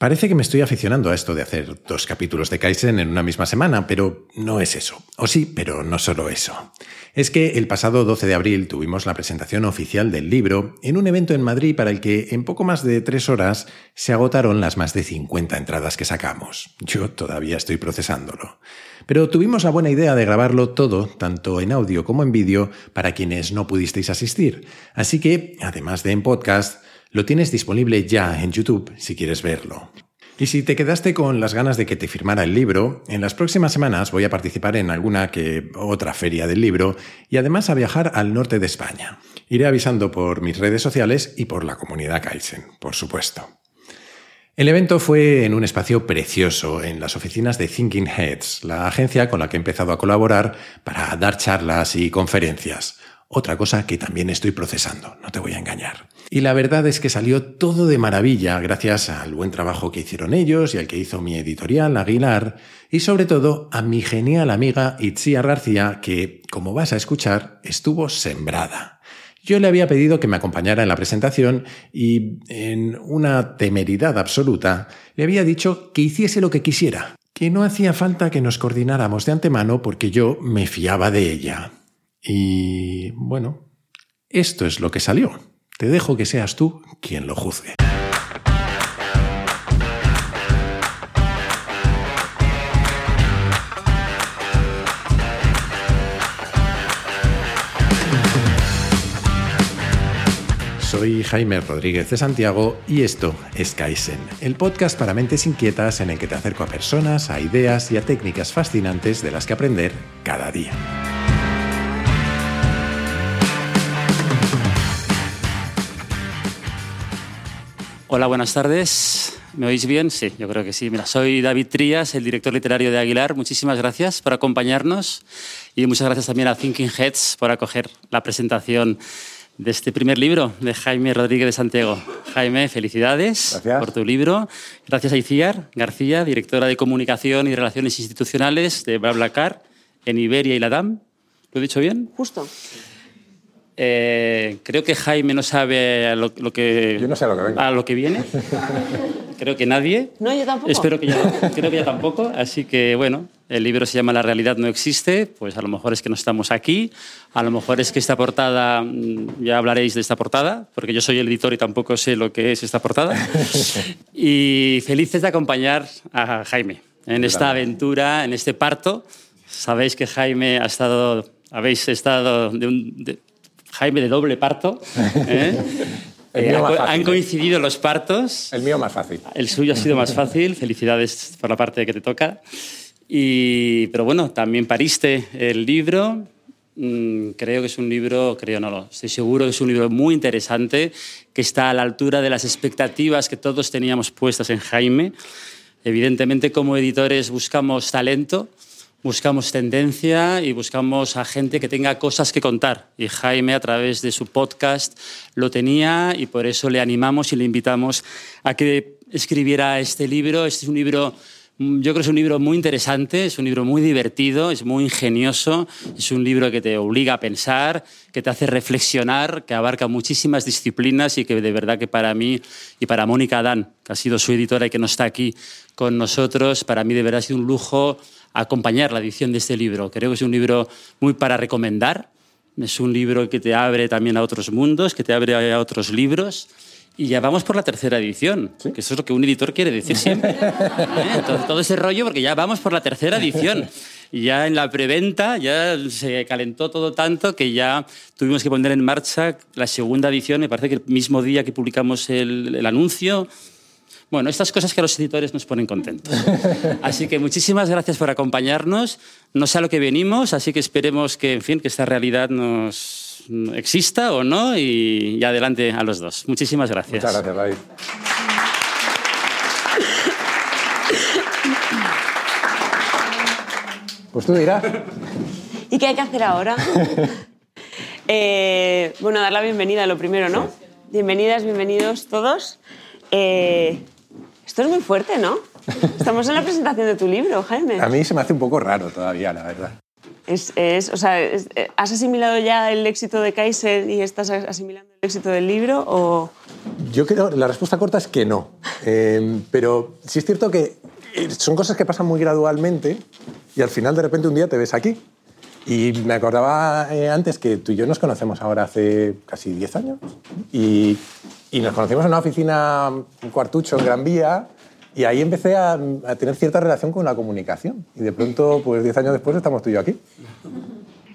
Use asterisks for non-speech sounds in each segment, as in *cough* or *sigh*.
Parece que me estoy aficionando a esto de hacer dos capítulos de Kaizen en una misma semana, pero no es eso. O sí, pero no solo eso. Es que el pasado 12 de abril tuvimos la presentación oficial del libro en un evento en Madrid para el que en poco más de tres horas se agotaron las más de 50 entradas que sacamos. Yo todavía estoy procesándolo. Pero tuvimos la buena idea de grabarlo todo, tanto en audio como en vídeo, para quienes no pudisteis asistir. Así que, además de en podcast, lo tienes disponible ya en YouTube si quieres verlo. Y si te quedaste con las ganas de que te firmara el libro, en las próximas semanas voy a participar en alguna que otra feria del libro y además a viajar al norte de España. Iré avisando por mis redes sociales y por la comunidad Kaizen, por supuesto. El evento fue en un espacio precioso, en las oficinas de Thinking Heads, la agencia con la que he empezado a colaborar para dar charlas y conferencias. Otra cosa que también estoy procesando, no te voy a engañar. Y la verdad es que salió todo de maravilla gracias al buen trabajo que hicieron ellos y al que hizo mi editorial Aguilar, y sobre todo a mi genial amiga Itzia García, que, como vas a escuchar, estuvo sembrada. Yo le había pedido que me acompañara en la presentación y, en una temeridad absoluta, le había dicho que hiciese lo que quisiera, que no hacía falta que nos coordináramos de antemano porque yo me fiaba de ella. Y bueno, esto es lo que salió. Te dejo que seas tú quien lo juzgue. Soy Jaime Rodríguez de Santiago y esto es Kaizen, el podcast para mentes inquietas en el que te acerco a personas, a ideas y a técnicas fascinantes de las que aprender cada día. Hola, buenas tardes. ¿Me oís bien? Sí, yo creo que sí. Mira, soy David Trías, el director literario de Aguilar. Muchísimas gracias por acompañarnos y muchas gracias también a Thinking Heads por acoger la presentación de este primer libro de Jaime Rodríguez de Santiago. Jaime, felicidades por tu libro. Gracias a Iciar García, directora de Comunicación y Relaciones Institucionales de BlaBlaCar en Iberia y Latam. ¿Lo he dicho bien? Justo. Eh, creo que Jaime no sabe a lo, que, yo no sé a lo que, venga. a lo que viene. *laughs* creo que nadie. No, yo tampoco. Espero que ya, creo que ya tampoco. Así que, bueno, el libro se llama La realidad no existe. Pues a lo mejor es que no estamos aquí. A lo mejor es que esta portada, mm, ya hablaréis de esta portada, porque yo soy el editor y tampoco sé lo que es esta portada. *laughs* y felices de acompañar a Jaime en esta aventura, en este parto. Sabéis que Jaime ha estado habéis estado de un, Jaime de doble parto. *laughs* ¿eh? Eh, han coincidido los partos. El mío más fácil. El suyo ha sido más *laughs* fácil. Felicidades por la parte que te toca. Y, pero bueno, también pariste el libro. Mm, creo que es un libro, creo no, lo estoy seguro que es un libro muy interesante, que está a la altura de las expectativas que todos teníamos puestas en Jaime. Evidentemente, como editores buscamos talento, buscamos tendencia y buscamos a gente que tenga cosas que contar. Y Jaime, a través de su podcast, lo tenía y por eso le animamos y le invitamos a que escribiera este libro. Este es un libro, yo creo que es un libro muy interesante, es un libro muy divertido, es muy ingenioso, es un libro que te obliga a pensar, que te hace reflexionar, que abarca muchísimas disciplinas y que de verdad que para mí y para Mónica Adán, que ha sido su editora y que no está aquí con nosotros, para mí de verdad ha sido un lujo acompañar la edición de este libro. Creo que es un libro muy para recomendar. Es un libro que te abre también a otros mundos, que te abre a otros libros. Y ya vamos por la tercera edición, que eso es lo que un editor quiere decir siempre. ¿Eh? todo, ese rollo, porque ya vamos por la tercera edición. Y ya en la preventa ya se calentó todo tanto que ya tuvimos que poner en marcha la segunda edición, me parece que el mismo día que publicamos el, el anuncio, bueno, estas cosas que a los editores nos ponen contentos. Así que muchísimas gracias por acompañarnos. No sé a lo que venimos, así que esperemos que, en fin, que esta realidad nos exista o no y, adelante a los dos. Muchísimas gracias. Muchas gracias, David. Pues tú dirás. ¿Y qué hay que hacer ahora? *laughs* Eh, bueno, dar la bienvenida, lo primero, ¿no? Bienvenidas, bienvenidos todos. Eh, esto es muy fuerte, ¿no? Estamos en la presentación de tu libro, Jaime. A mí se me hace un poco raro todavía, la verdad. Es, es- o sea, es- eh, ¿Has asimilado ya el éxito de Kaizen y estás asimilando el éxito del libro? O... Yo creo, la respuesta corta es que no. Eh, pero sí es cierto que eh, son cosas que pasan muy gradualmente y al final de repente un día te ves aquí. Y me acordaba eh, antes que tú y yo nos conocemos ahora hace casi 10 años y, y nos conocimos en una oficina, un cuartucho en Gran Vía y ahí empecé a, a tener cierta relación con la comunicación. Y de pronto, pues 10 años después estamos tú y yo aquí.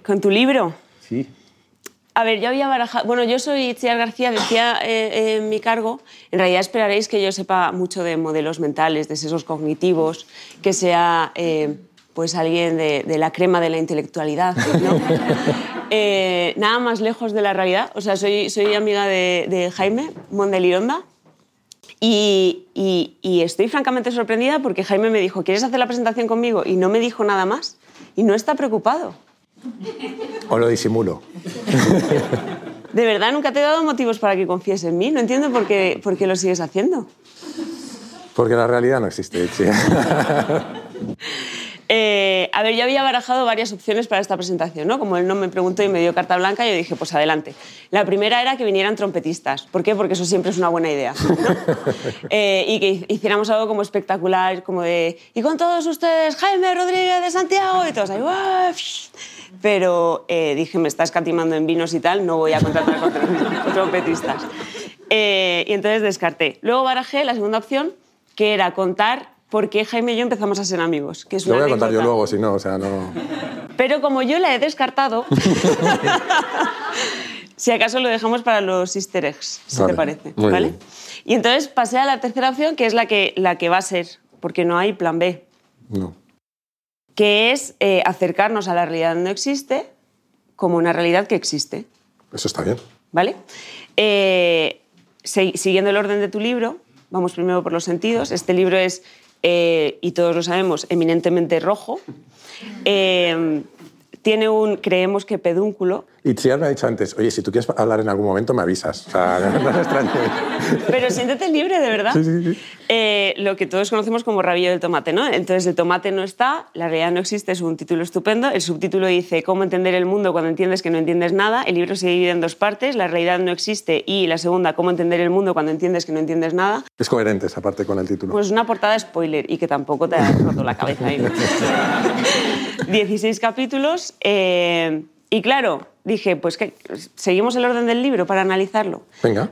¿Con tu libro? Sí. A ver, yo había barajado. Bueno, yo soy Itziar García, decía eh, en mi cargo. En realidad esperaréis que yo sepa mucho de modelos mentales, de sesgos cognitivos, que sea eh, pues alguien de, de la crema de la intelectualidad. ¿no? *laughs* Eh, nada más lejos de la realidad. O sea, soy, soy amiga de, de Jaime Mondelironda. Y, y- y estoy francamente sorprendida porque Jaime me dijo, ¿quieres hacer la presentación conmigo? Y no me dijo nada más. Y no está preocupado. O lo disimulo. De verdad, nunca te he dado motivos para que confíes en mí. No entiendo por qué, por qué lo sigues haciendo. Porque la realidad no existe. *laughs* Eh, a ver, yo había barajado varias opciones para esta presentación, ¿no? Como él no me preguntó y me dio carta blanca, yo dije, pues adelante. La primera era que vinieran trompetistas. ¿Por qué? Porque eso siempre es una buena idea. ¿no? *laughs* Eh, y que hiciéramos algo como espectacular, como de, y con todos ustedes, Jaime Rodríguez de Santiago, y todos ahí, ¡guau! Pero eh, dije, me estás catimando en vinos y tal, no voy a contratar con trompetistas. Eh, y entonces descarté. Luego barajé la segunda opción, que era contar por qué Jaime y yo empezamos a ser amigos. Que es Lo voy a contar yo luego, si no, o sea, no... Pero como yo la he descartado, *laughs* si acaso lo dejamos para los easter eggs, si Vale, te parece. muy ¿vale? bien. Y entonces pasé a la tercera opción, que es la que, la que va a ser, porque no hay plan B, no. que es eh, acercarnos a la realidad no existe como una realidad que existe. Eso está bien. ¿Vale? Eh, si- siguiendo el orden de tu libro, vamos primero por los sentidos. Este libro es, eh, y todos lo sabemos, eminentemente rojo. *laughs* Eh, tiene un, creemos que pedúnculo, Y Chiar me ha dicho antes, oye, si tú quieres hablar en algún momento, me avisas. O sea, *laughs* no es extraño. pero siéntete libre, de verdad. Sí, sí, sí. Eh, lo que todos conocemos como rabillo del tomate, ¿no? Entonces, el tomate no está, la realidad no existe, es un título estupendo. El subtítulo dice cómo entender el mundo cuando entiendes que no entiendes nada. El libro se divide en dos partes, la realidad no existe y la segunda, cómo entender el mundo cuando entiendes que no entiendes nada. Es coherente esa parte con el título. Pues una portada spoiler y que tampoco te ha roto la cabeza ahí. *laughs* 16 capítulos. eh, y claro, dije, pues que seguimos el orden del libro para analizarlo. Venga.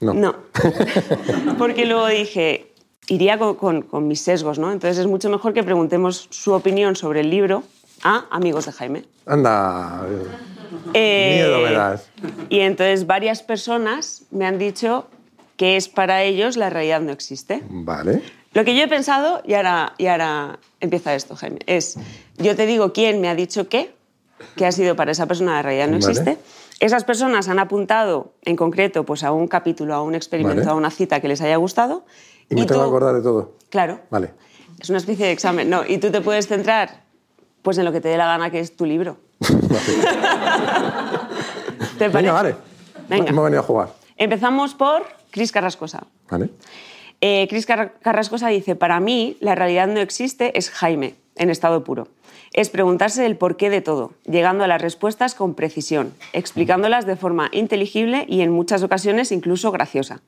No. No. *laughs* Porque luego dije, iría con, con- con mis sesgos, ¿no? Entonces es mucho mejor que preguntemos su opinión sobre el libro a amigos de Jaime. Anda. Eh, Miedo me das. Y entonces varias personas me han dicho que es para ellos la realidad no existe. Vale. Lo que yo he pensado, y ahora, y ahora empieza esto, Jaime, es, yo te digo quién me ha dicho qué, que ha sido para esa persona la realidad no Vale. existe. Esas personas han apuntado en concreto pues, a un capítulo, a un experimento, Vale. a una cita que les haya gustado. Y me tú- tengo que acordar de todo. Claro. Vale. Es una especie de examen. No, y tú te puedes centrar pues, en lo que te dé la gana, que es tu libro. *laughs* ¿Te parece? Venga, vale. Venga. Hemos venido a jugar. Empezamos por Cris Carrascosa. Vale. Eh, Cris Car- Carrascosa dice, para mí la realidad no existe, es Jaime, en estado puro. Es preguntarse el porqué de todo, llegando a las respuestas con precisión, explicándolas de forma inteligible y en muchas ocasiones incluso graciosa.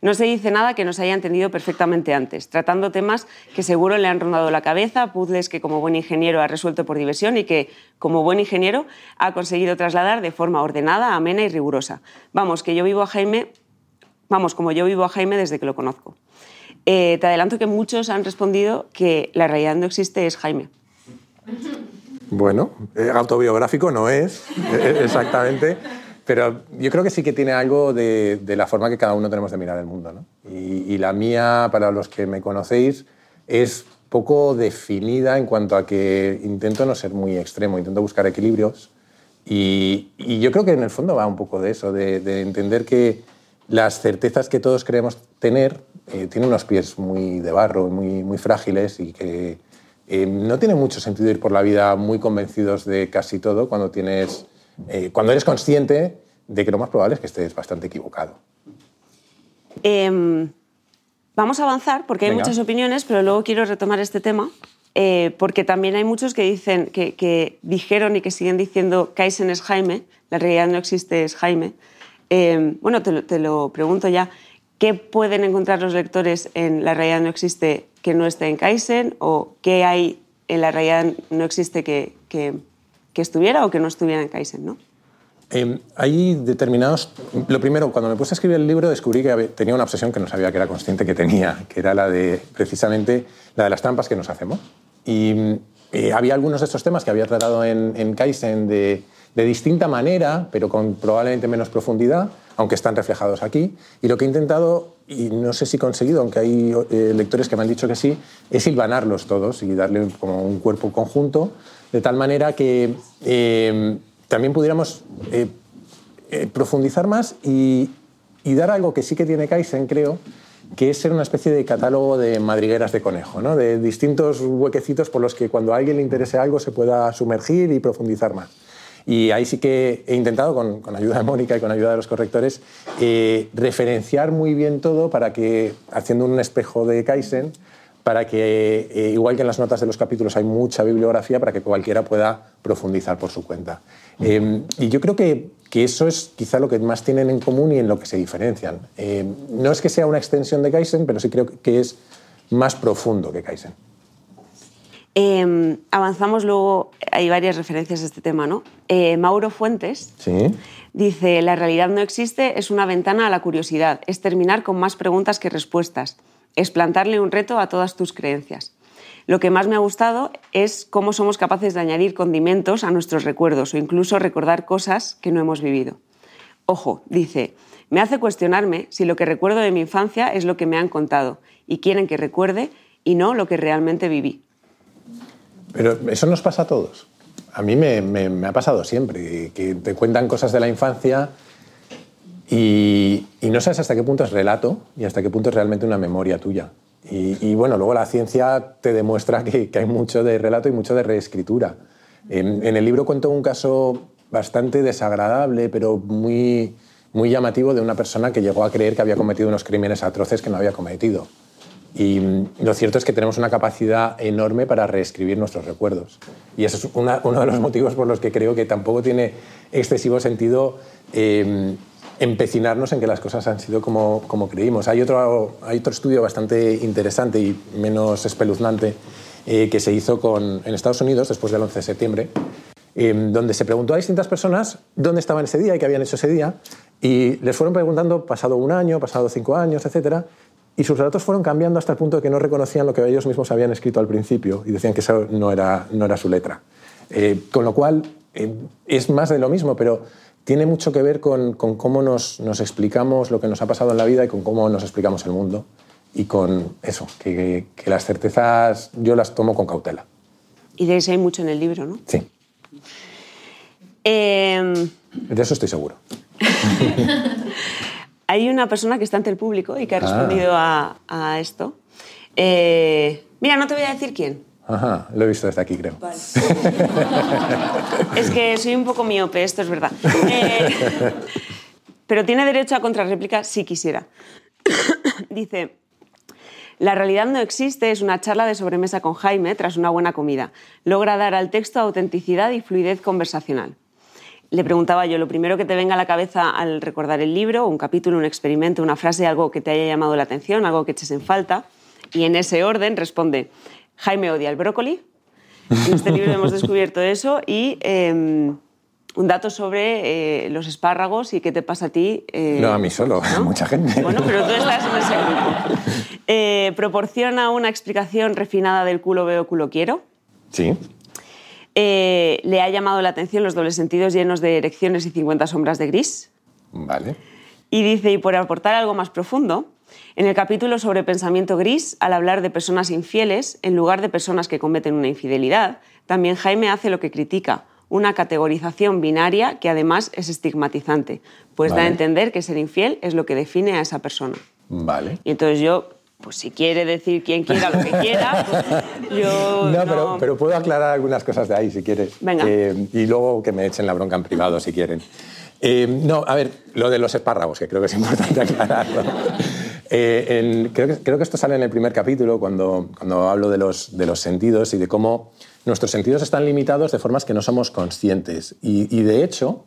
No se dice nada que no se haya entendido perfectamente antes, tratando temas que seguro le han rondado la cabeza, puzzles que como buen ingeniero ha resuelto por diversión y que, como buen ingeniero, ha conseguido trasladar de forma ordenada, amena y rigurosa. Vamos, que yo vivo a Jaime vamos, como yo vivo a Jaime desde que lo conozco. Eh, te adelanto que muchos han respondido que la realidad no existe, es Jaime. Bueno, eh, autobiográfico no es eh, exactamente, pero yo creo que sí que tiene algo de, la forma que cada uno tenemos de mirar el mundo. ¿no? Y, la mía, para los que me conocéis, es poco definida en cuanto a que intento no ser muy extremo, intento buscar equilibrios. Y, yo creo que en el fondo va un poco de eso, de, de entender que las certezas que todos creemos tener eh, tienen unos pies muy de barro, muy, muy frágiles y que eh, no tiene mucho sentido ir por la vida muy convencidos de casi todo cuando, tienes, eh, cuando eres consciente de que lo más probable es que estés bastante equivocado. Em, vamos a avanzar porque hay Venga. muchas opiniones, pero luego quiero retomar este tema eh, porque también hay muchos que dicen que, dijeron y que siguen diciendo Kaizen es Jaime, la realidad no existe es Jaime. Eh, bueno, te lo, pregunto ya, ¿qué pueden encontrar los lectores en la realidad no existe que no esté en Kaizen o qué hay en la realidad no existe que, que, estuviera o que no estuviera en Kaizen? ¿no? Eh, hay determinados... Lo primero, cuando me puse a escribir el libro descubrí que tenía una obsesión que no sabía que era consciente que tenía, que era la de precisamente la de las trampas que nos hacemos. Y eh, había algunos de estos temas que había tratado en, en Kaizen de, de, distinta manera, pero con probablemente menos profundidad, aunque están reflejados aquí. Y lo que he intentado, y no sé si he conseguido, aunque hay eh, lectores que me han dicho que sí, es hilvanarlos todos y darle como un cuerpo conjunto, de tal manera que eh, también pudiéramos profundizar más y, y dar algo que sí que tiene Kaizen, creo, que es ser una especie de catálogo de madrigueras de conejo, ¿no? de distintos huequecitos por los que cuando a alguien le interese algo se pueda sumergir y profundizar más. Y ahí sí que he intentado, con, con ayuda de Mónica y con ayuda de los correctores, eh, referenciar muy bien todo para que, haciendo un espejo de Kaizen, para que, eh, igual que en las notas de los capítulos hay mucha bibliografía, para que cualquiera pueda profundizar por su cuenta. Eh, y yo creo que que eso es quizá lo que más tienen en común y en lo que se diferencian. Eh, no es que sea una extensión de Kaizen, pero sí creo que es más profundo que Kaizen. Em, avanzamos luego, hay varias referencias a este tema, ¿no? Eh, Mauro Fuentes ¿Sí? dice, la realidad no existe, es una ventana a la curiosidad, es terminar con más preguntas que respuestas, es plantarle un reto a todas tus creencias. Lo que más me ha gustado es cómo somos capaces de añadir condimentos a nuestros recuerdos o incluso recordar cosas que no hemos vivido. Ojo, dice, me hace cuestionarme si lo que recuerdo de mi infancia es lo que me han contado y quieren que recuerde y no lo que realmente viví. Pero eso nos pasa a todos. A mí me, ha pasado siempre, que te cuentan cosas de la infancia y, no sabes hasta qué punto es relato y hasta qué punto es realmente una memoria tuya. Y, bueno, luego la ciencia te demuestra que, hay mucho de relato y mucho de reescritura. En, el libro cuento un caso bastante desagradable, pero muy, muy llamativo de una persona que llegó a creer que había cometido unos crímenes atroces que no había cometido. Y lo cierto es que tenemos una capacidad enorme para reescribir nuestros recuerdos. Y eso es uno de los motivos por los que creo que tampoco tiene excesivo sentido eh, empecinarnos en que las cosas han sido como, como creímos. Hay otro, hay otro estudio bastante interesante y menos espeluznante eh, que se hizo con, en Estados Unidos después del 11 de septiembre, eh, donde se preguntó a distintas personas dónde estaban ese día y qué habían hecho ese día, y les fueron preguntando pasado un año, pasado cinco años, etcétera, y sus datos fueron cambiando hasta el punto de que no reconocían lo que ellos mismos habían escrito al principio y decían que eso no era, no era su letra. Eh, con lo cual, es más de lo mismo, pero tiene mucho que ver con, cómo nos, explicamos lo que nos ha pasado en la vida y con cómo nos explicamos el mundo. Y con eso, que, las certezas yo las tomo con cautela. Y de eso hay mucho en el libro, ¿no? Sí. Em, de eso estoy seguro. *laughs* hay una persona que está ante el público y que ha ah. respondido a, esto. Eh, mira, no te voy a decir quién, Ajá, lo he visto desde aquí, creo. es que soy un poco miope, esto es verdad. Eh, pero tiene derecho a contrarréplica si quisiera. *coughs* Dice, la realidad no existe es una charla de sobremesa con Jaime tras una buena comida. Logra dar al texto autenticidad y fluidez conversacional. Le preguntaba yo, lo primero que te venga a la cabeza al recordar el libro, un capítulo, un experimento, una frase, algo que te haya llamado la atención, algo que eches en falta. Y en ese orden responde, Jaime odia el brócoli. En este libro hemos *laughs* descubierto eso y em, un dato sobre eh, los espárragos y qué te pasa a ti. Eh, no, a mí solo, a mucha gente. Bueno, pero tú estás en ese grupo. Eh, proporciona una explicación refinada del culo veo, culo quiero. Sí. Le ha llamado la atención los dobles sentidos llenos de erecciones y 50 sombras de gris. Vale. Y dice, y por aportar algo más profundo, en el capítulo sobre pensamiento gris, al hablar de personas infieles, en lugar de personas que cometen una infidelidad, también Jaime hace lo que critica, una categorización binaria que además es estigmatizante, pues da a entender que ser infiel es lo que define a esa persona. Vale. Y entonces yo pues si quiere decir quien quiera lo que quiera, pues yo... *laughs* No, Pero, pero, puedo aclarar algunas cosas de ahí si quieres. Venga. Eh, y luego que me echen la bronca en privado si quieren. Eh, no, a ver, lo de los espárragos, que creo que es importante *laughs* aclararlo. Eh, creo, que, creo, que, esto sale en el primer capítulo cuando, cuando hablo de los, de los sentidos y de cómo nuestros sentidos están limitados de formas que no somos conscientes. Y, y de hecho,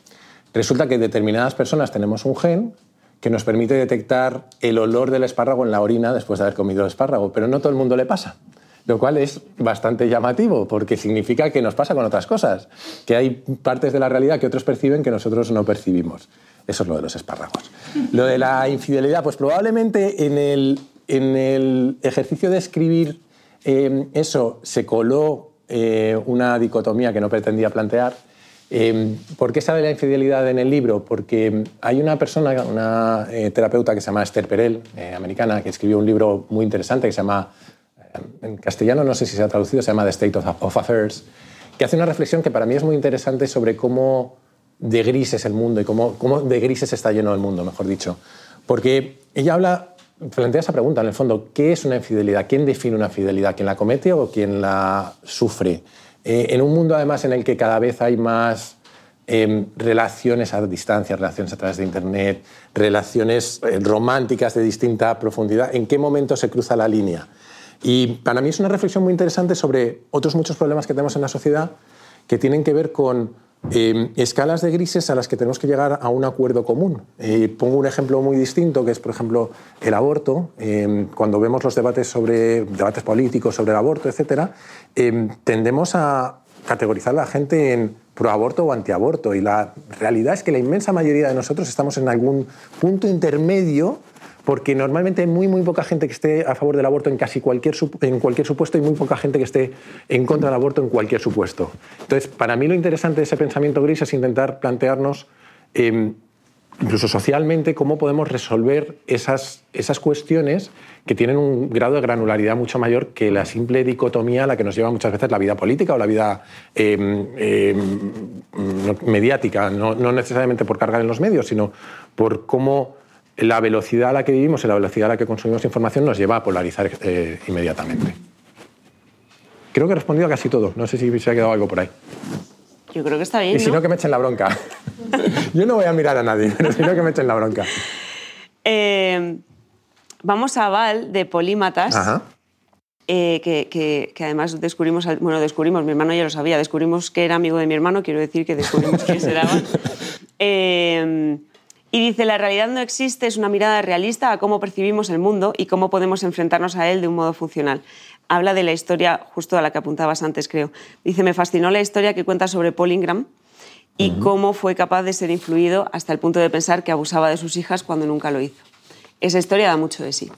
resulta que determinadas personas tenemos un gen que nos permite detectar el olor del espárrago en la orina después de haber comido el espárrago, pero no todo el mundo le pasa. Lo cual es bastante llamativo, porque significa que nos pasa con otras cosas, que hay partes de la realidad que otros perciben que nosotros no percibimos. Eso es lo de los espárragos. Lo de la infidelidad, pues probablemente en el, en el ejercicio de escribir eh, eso se coló eh, una dicotomía que no pretendía plantear. Eh, ¿Por qué sale la infidelidad en el libro? Porque hay una persona, una terapeuta que se llama Esther Perel, americana, que escribió un libro muy interesante que se llama en castellano no sé si se ha traducido, se llama The State of Affairs, que hace una reflexión que para mí es muy interesante sobre cómo de gris es el mundo y cómo, cómo de grises está lleno el mundo, mejor dicho. Porque ella habla, plantea esa pregunta en el fondo, ¿qué es una infidelidad? ¿Quién define una fidelidad? ¿Quién la comete o quién la sufre? Eh, en un mundo además en el que cada vez hay más em, relaciones a distancia, relaciones a través de Internet, relaciones eh, románticas de distinta profundidad, ¿en qué momento se cruza la línea? Y para mí es una reflexión muy interesante sobre otros muchos problemas que tenemos en la sociedad que tienen que ver con eh, escalas de grises a las que tenemos que llegar a un acuerdo común. Pongo un ejemplo muy distinto, que es, por ejemplo, el aborto. Eh, cuando vemos los debates, sobre, debates políticos sobre el aborto, etc., tendemos a categorizar a la gente en proaborto o antiaborto. Y la realidad es que la inmensa mayoría de nosotros estamos en algún punto intermedio porque normalmente hay muy, muy poca gente que esté a favor del aborto en casi cualquier, en cualquier supuesto y muy poca gente que esté en contra del aborto en cualquier supuesto. Entonces, para mí lo interesante de ese pensamiento gris es intentar plantearnos, em, incluso socialmente, cómo podemos resolver esas, esas cuestiones que tienen un grado de granularidad mucho mayor que la simple dicotomía a la que nos lleva muchas veces la vida política o la vida em, em, mediática, no, no necesariamente por cargar en los medios, sino por cómo la velocidad a la que vivimos y la velocidad a la que consumimos información nos lleva a polarizar eh, inmediatamente. Creo que he respondido a casi todo. No sé si se ha quedado algo por ahí. Yo creo que está bien. Y si no, que me echen la bronca. *laughs* Yo no voy a mirar a nadie, pero si no, que me echen la bronca. Eh, vamos a Val de Polímatas. Eh, que, además descubrimos, bueno, descubrimos, mi hermano ya lo sabía, descubrimos que era amigo de mi hermano, quiero decir que descubrimos quién era Val. *laughs* Y dice, la realidad no existe, es una mirada realista a cómo percibimos el mundo y cómo podemos enfrentarnos a él de un modo funcional. Habla de la historia, justo a la que apuntabas antes, creo. Dice, me fascinó la historia que cuenta sobre Paul Ingram y cómo fue capaz de ser influido hasta el punto de pensar que abusaba de sus hijas cuando nunca lo hizo. Esa historia da mucho de sí.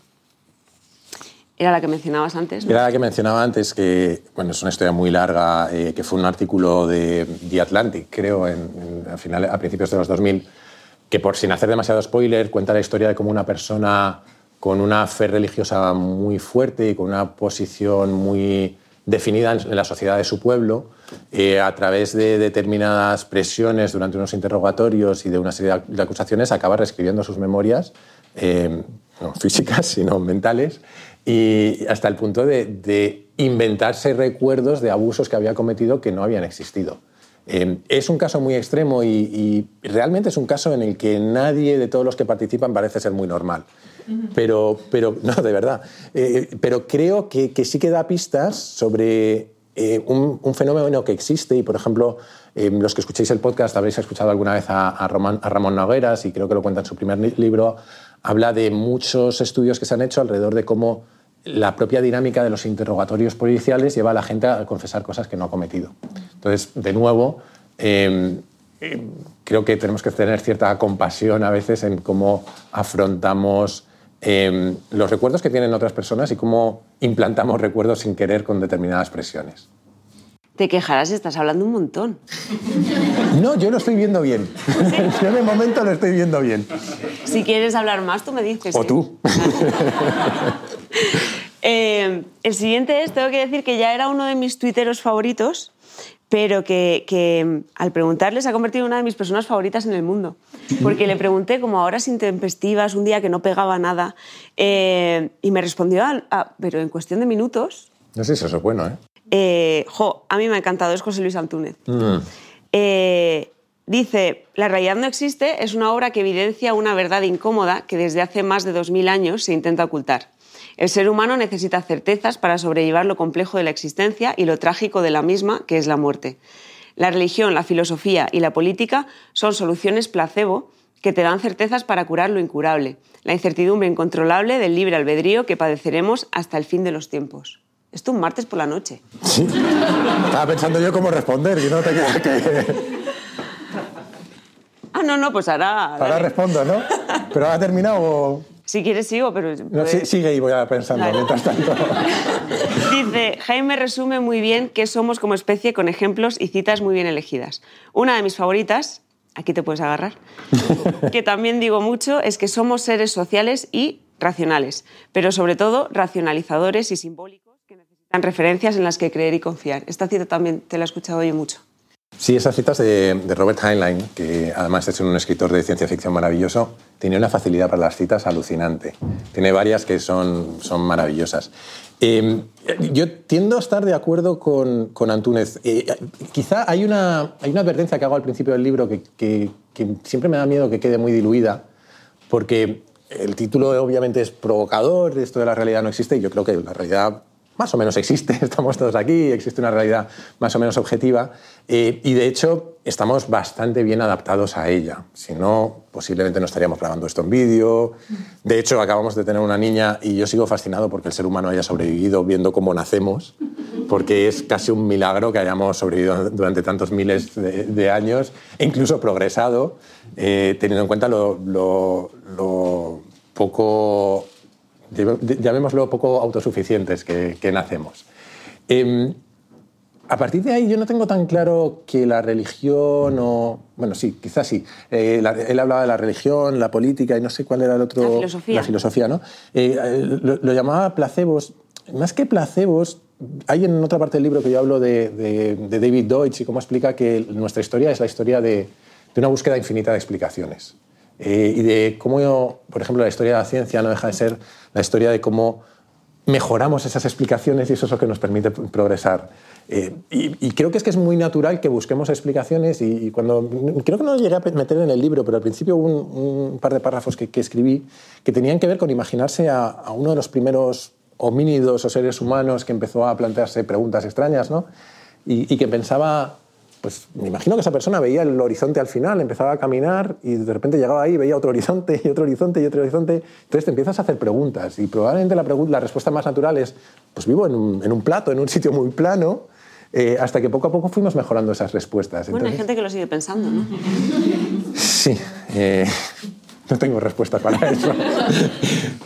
Era la que mencionabas antes. Era la que mencionaba antes, que bueno, es una historia muy larga, eh, que fue un artículo de The Atlantic, creo, en, final, a principios de los 2000 que por sin hacer demasiado spoiler cuenta la historia de cómo una persona con una fe religiosa muy fuerte y con una posición muy definida en la sociedad de su pueblo, eh, a través de determinadas presiones durante unos interrogatorios y de una serie de acusaciones, acaba reescribiendo sus memorias, eh, no físicas, sino mentales, y hasta el punto de, de inventarse recuerdos de abusos que había cometido que no habían existido. Em, es un caso muy extremo y, realmente es un caso en el que nadie de todos los que participan parece ser muy normal. Pero, pero *laughs* no, de verdad. Eh, pero creo que, sí que da pistas sobre eh, un, fenómeno que existe y, por ejemplo, em, los que escuchéis el podcast habréis escuchado alguna vez a, a, a Ramón Nogueras y creo que lo cuenta en su primer libro, habla de muchos estudios que se han hecho alrededor de cómo la propia dinámica de los interrogatorios policiales lleva a la gente a confesar cosas que no ha cometido. Entonces, de nuevo, em, em, creo que tenemos que tener cierta compasión a veces en cómo afrontamos em, los recuerdos que tienen otras personas y cómo implantamos recuerdos sin querer con determinadas presiones. Te quejarás, estás hablando un montón. No, yo lo estoy viendo bien. *laughs* yo en el momento lo estoy viendo bien. Si quieres hablar más, tú me dices. O tú. *laughs* Eh, el siguiente es, tengo que decir que ya era uno de mis tuiteros favoritos, pero que, al preguntarle se ha convertido en una de mis personas favoritas en el mundo. Porque le pregunté, como a horas intempestivas, un día que no pegaba nada, eh, y me respondió, pero en cuestión de minutos. No sé si eso es bueno, ¿eh? ¿Eh? jo, a mí me ha encantado, es José Luis Antúnez. Mm. Dice, La realidad no existe es una obra que evidencia una verdad incómoda que desde hace más de 2.000 años se intenta ocultar. El ser humano necesita certezas para sobrellevar lo complejo de la existencia y lo trágico de la misma, que es la muerte. La religión, la filosofía y la política son soluciones placebo que te dan certezas para curar lo incurable, la incertidumbre incontrolable del libre albedrío que padeceremos hasta el fin de los tiempos. Esto un martes por la noche. Sí. Estaba pensando yo cómo responder y no te queda que... Ah, no, no, pues ahora... Ahora respondo, ¿no? ¿Pero ha terminado o...? Si quieres sigo, pero... No, sí, sigue y voy a pensando mientras tanto. *laughs* Dice, Jaime resume muy bien qué somos como especie con ejemplos y citas muy bien elegidas. Una de mis favoritas, aquí te puedes agarrar, *laughs* que también digo mucho, es que somos seres sociales y racionales, pero sobre todo racionalizadores y simbólicos referencias en las que creer y confiar. Esta cita también te la he escuchado yo mucho. Sí, esas citas de, de Robert Heinlein, que además es un escritor de ciencia ficción maravilloso, tiene una facilidad para las citas alucinante. Tiene varias que son, son maravillosas. Eh, yo tiendo a estar de acuerdo con, con Antúnez. Eh, quizá hay una, hay una advertencia que hago al principio del libro que, que- que siempre me da miedo que quede muy diluida, porque el título obviamente es provocador, esto de la realidad no existe, y yo creo que la realidad más o menos existe, *laughs* estamos todos aquí, existe una realidad más o menos objetiva, eh, y de hecho estamos bastante bien adaptados a ella, si no, posiblemente no estaríamos grabando esto en vídeo. De hecho, acabamos de tener una niña y yo sigo fascinado porque el ser humano haya sobrevivido viendo cómo nacemos, porque es casi un milagro que hayamos sobrevivido durante tantos miles de, años e incluso progresado, eh, teniendo en cuenta lo poco, llamémoslo poco autosuficientes que, que nacemos. Em, a partir de ahí yo no tengo tan claro que la religión o... Bueno, sí, quizás sí. Eh, la- él hablaba de la religión, la política y no sé cuál era el otro... La filosofía. La filosofía, ¿no? Eh, eh, lo, lo llamaba placebos. Más que placebos, hay en otra parte del libro que yo hablo de, de- de David Deutsch y cómo explica que nuestra historia es la historia de, de una búsqueda infinita de explicaciones. Eh, y de cómo, por ejemplo, la historia de la ciencia no deja de ser la historia de cómo mejoramos esas explicaciones y eso es lo que nos permite progresar. Eh, y, creo que es que es muy natural que busquemos explicaciones y, cuando creo que no llegué a meter en el libro, pero al principio hubo un, par de párrafos que, escribí que tenían que ver con imaginarse a, uno de los primeros homínidos o seres humanos que empezó a plantearse preguntas extrañas, ¿no? Y que pensaba, pues me imagino que esa persona veía el horizonte al final, empezaba a caminar y de repente llegaba ahí, veía otro horizonte y otro horizonte y otro horizonte. Entonces te empiezas a hacer preguntas y probablemente la, respuesta más natural es, pues vivo en un, en un plato, en un sitio muy plano, eh, hasta que poco a poco fuimos mejorando esas respuestas. Bueno, hay gente que lo sigue pensando, ¿no? Sí, eh, no tengo respuesta para *laughs* eso.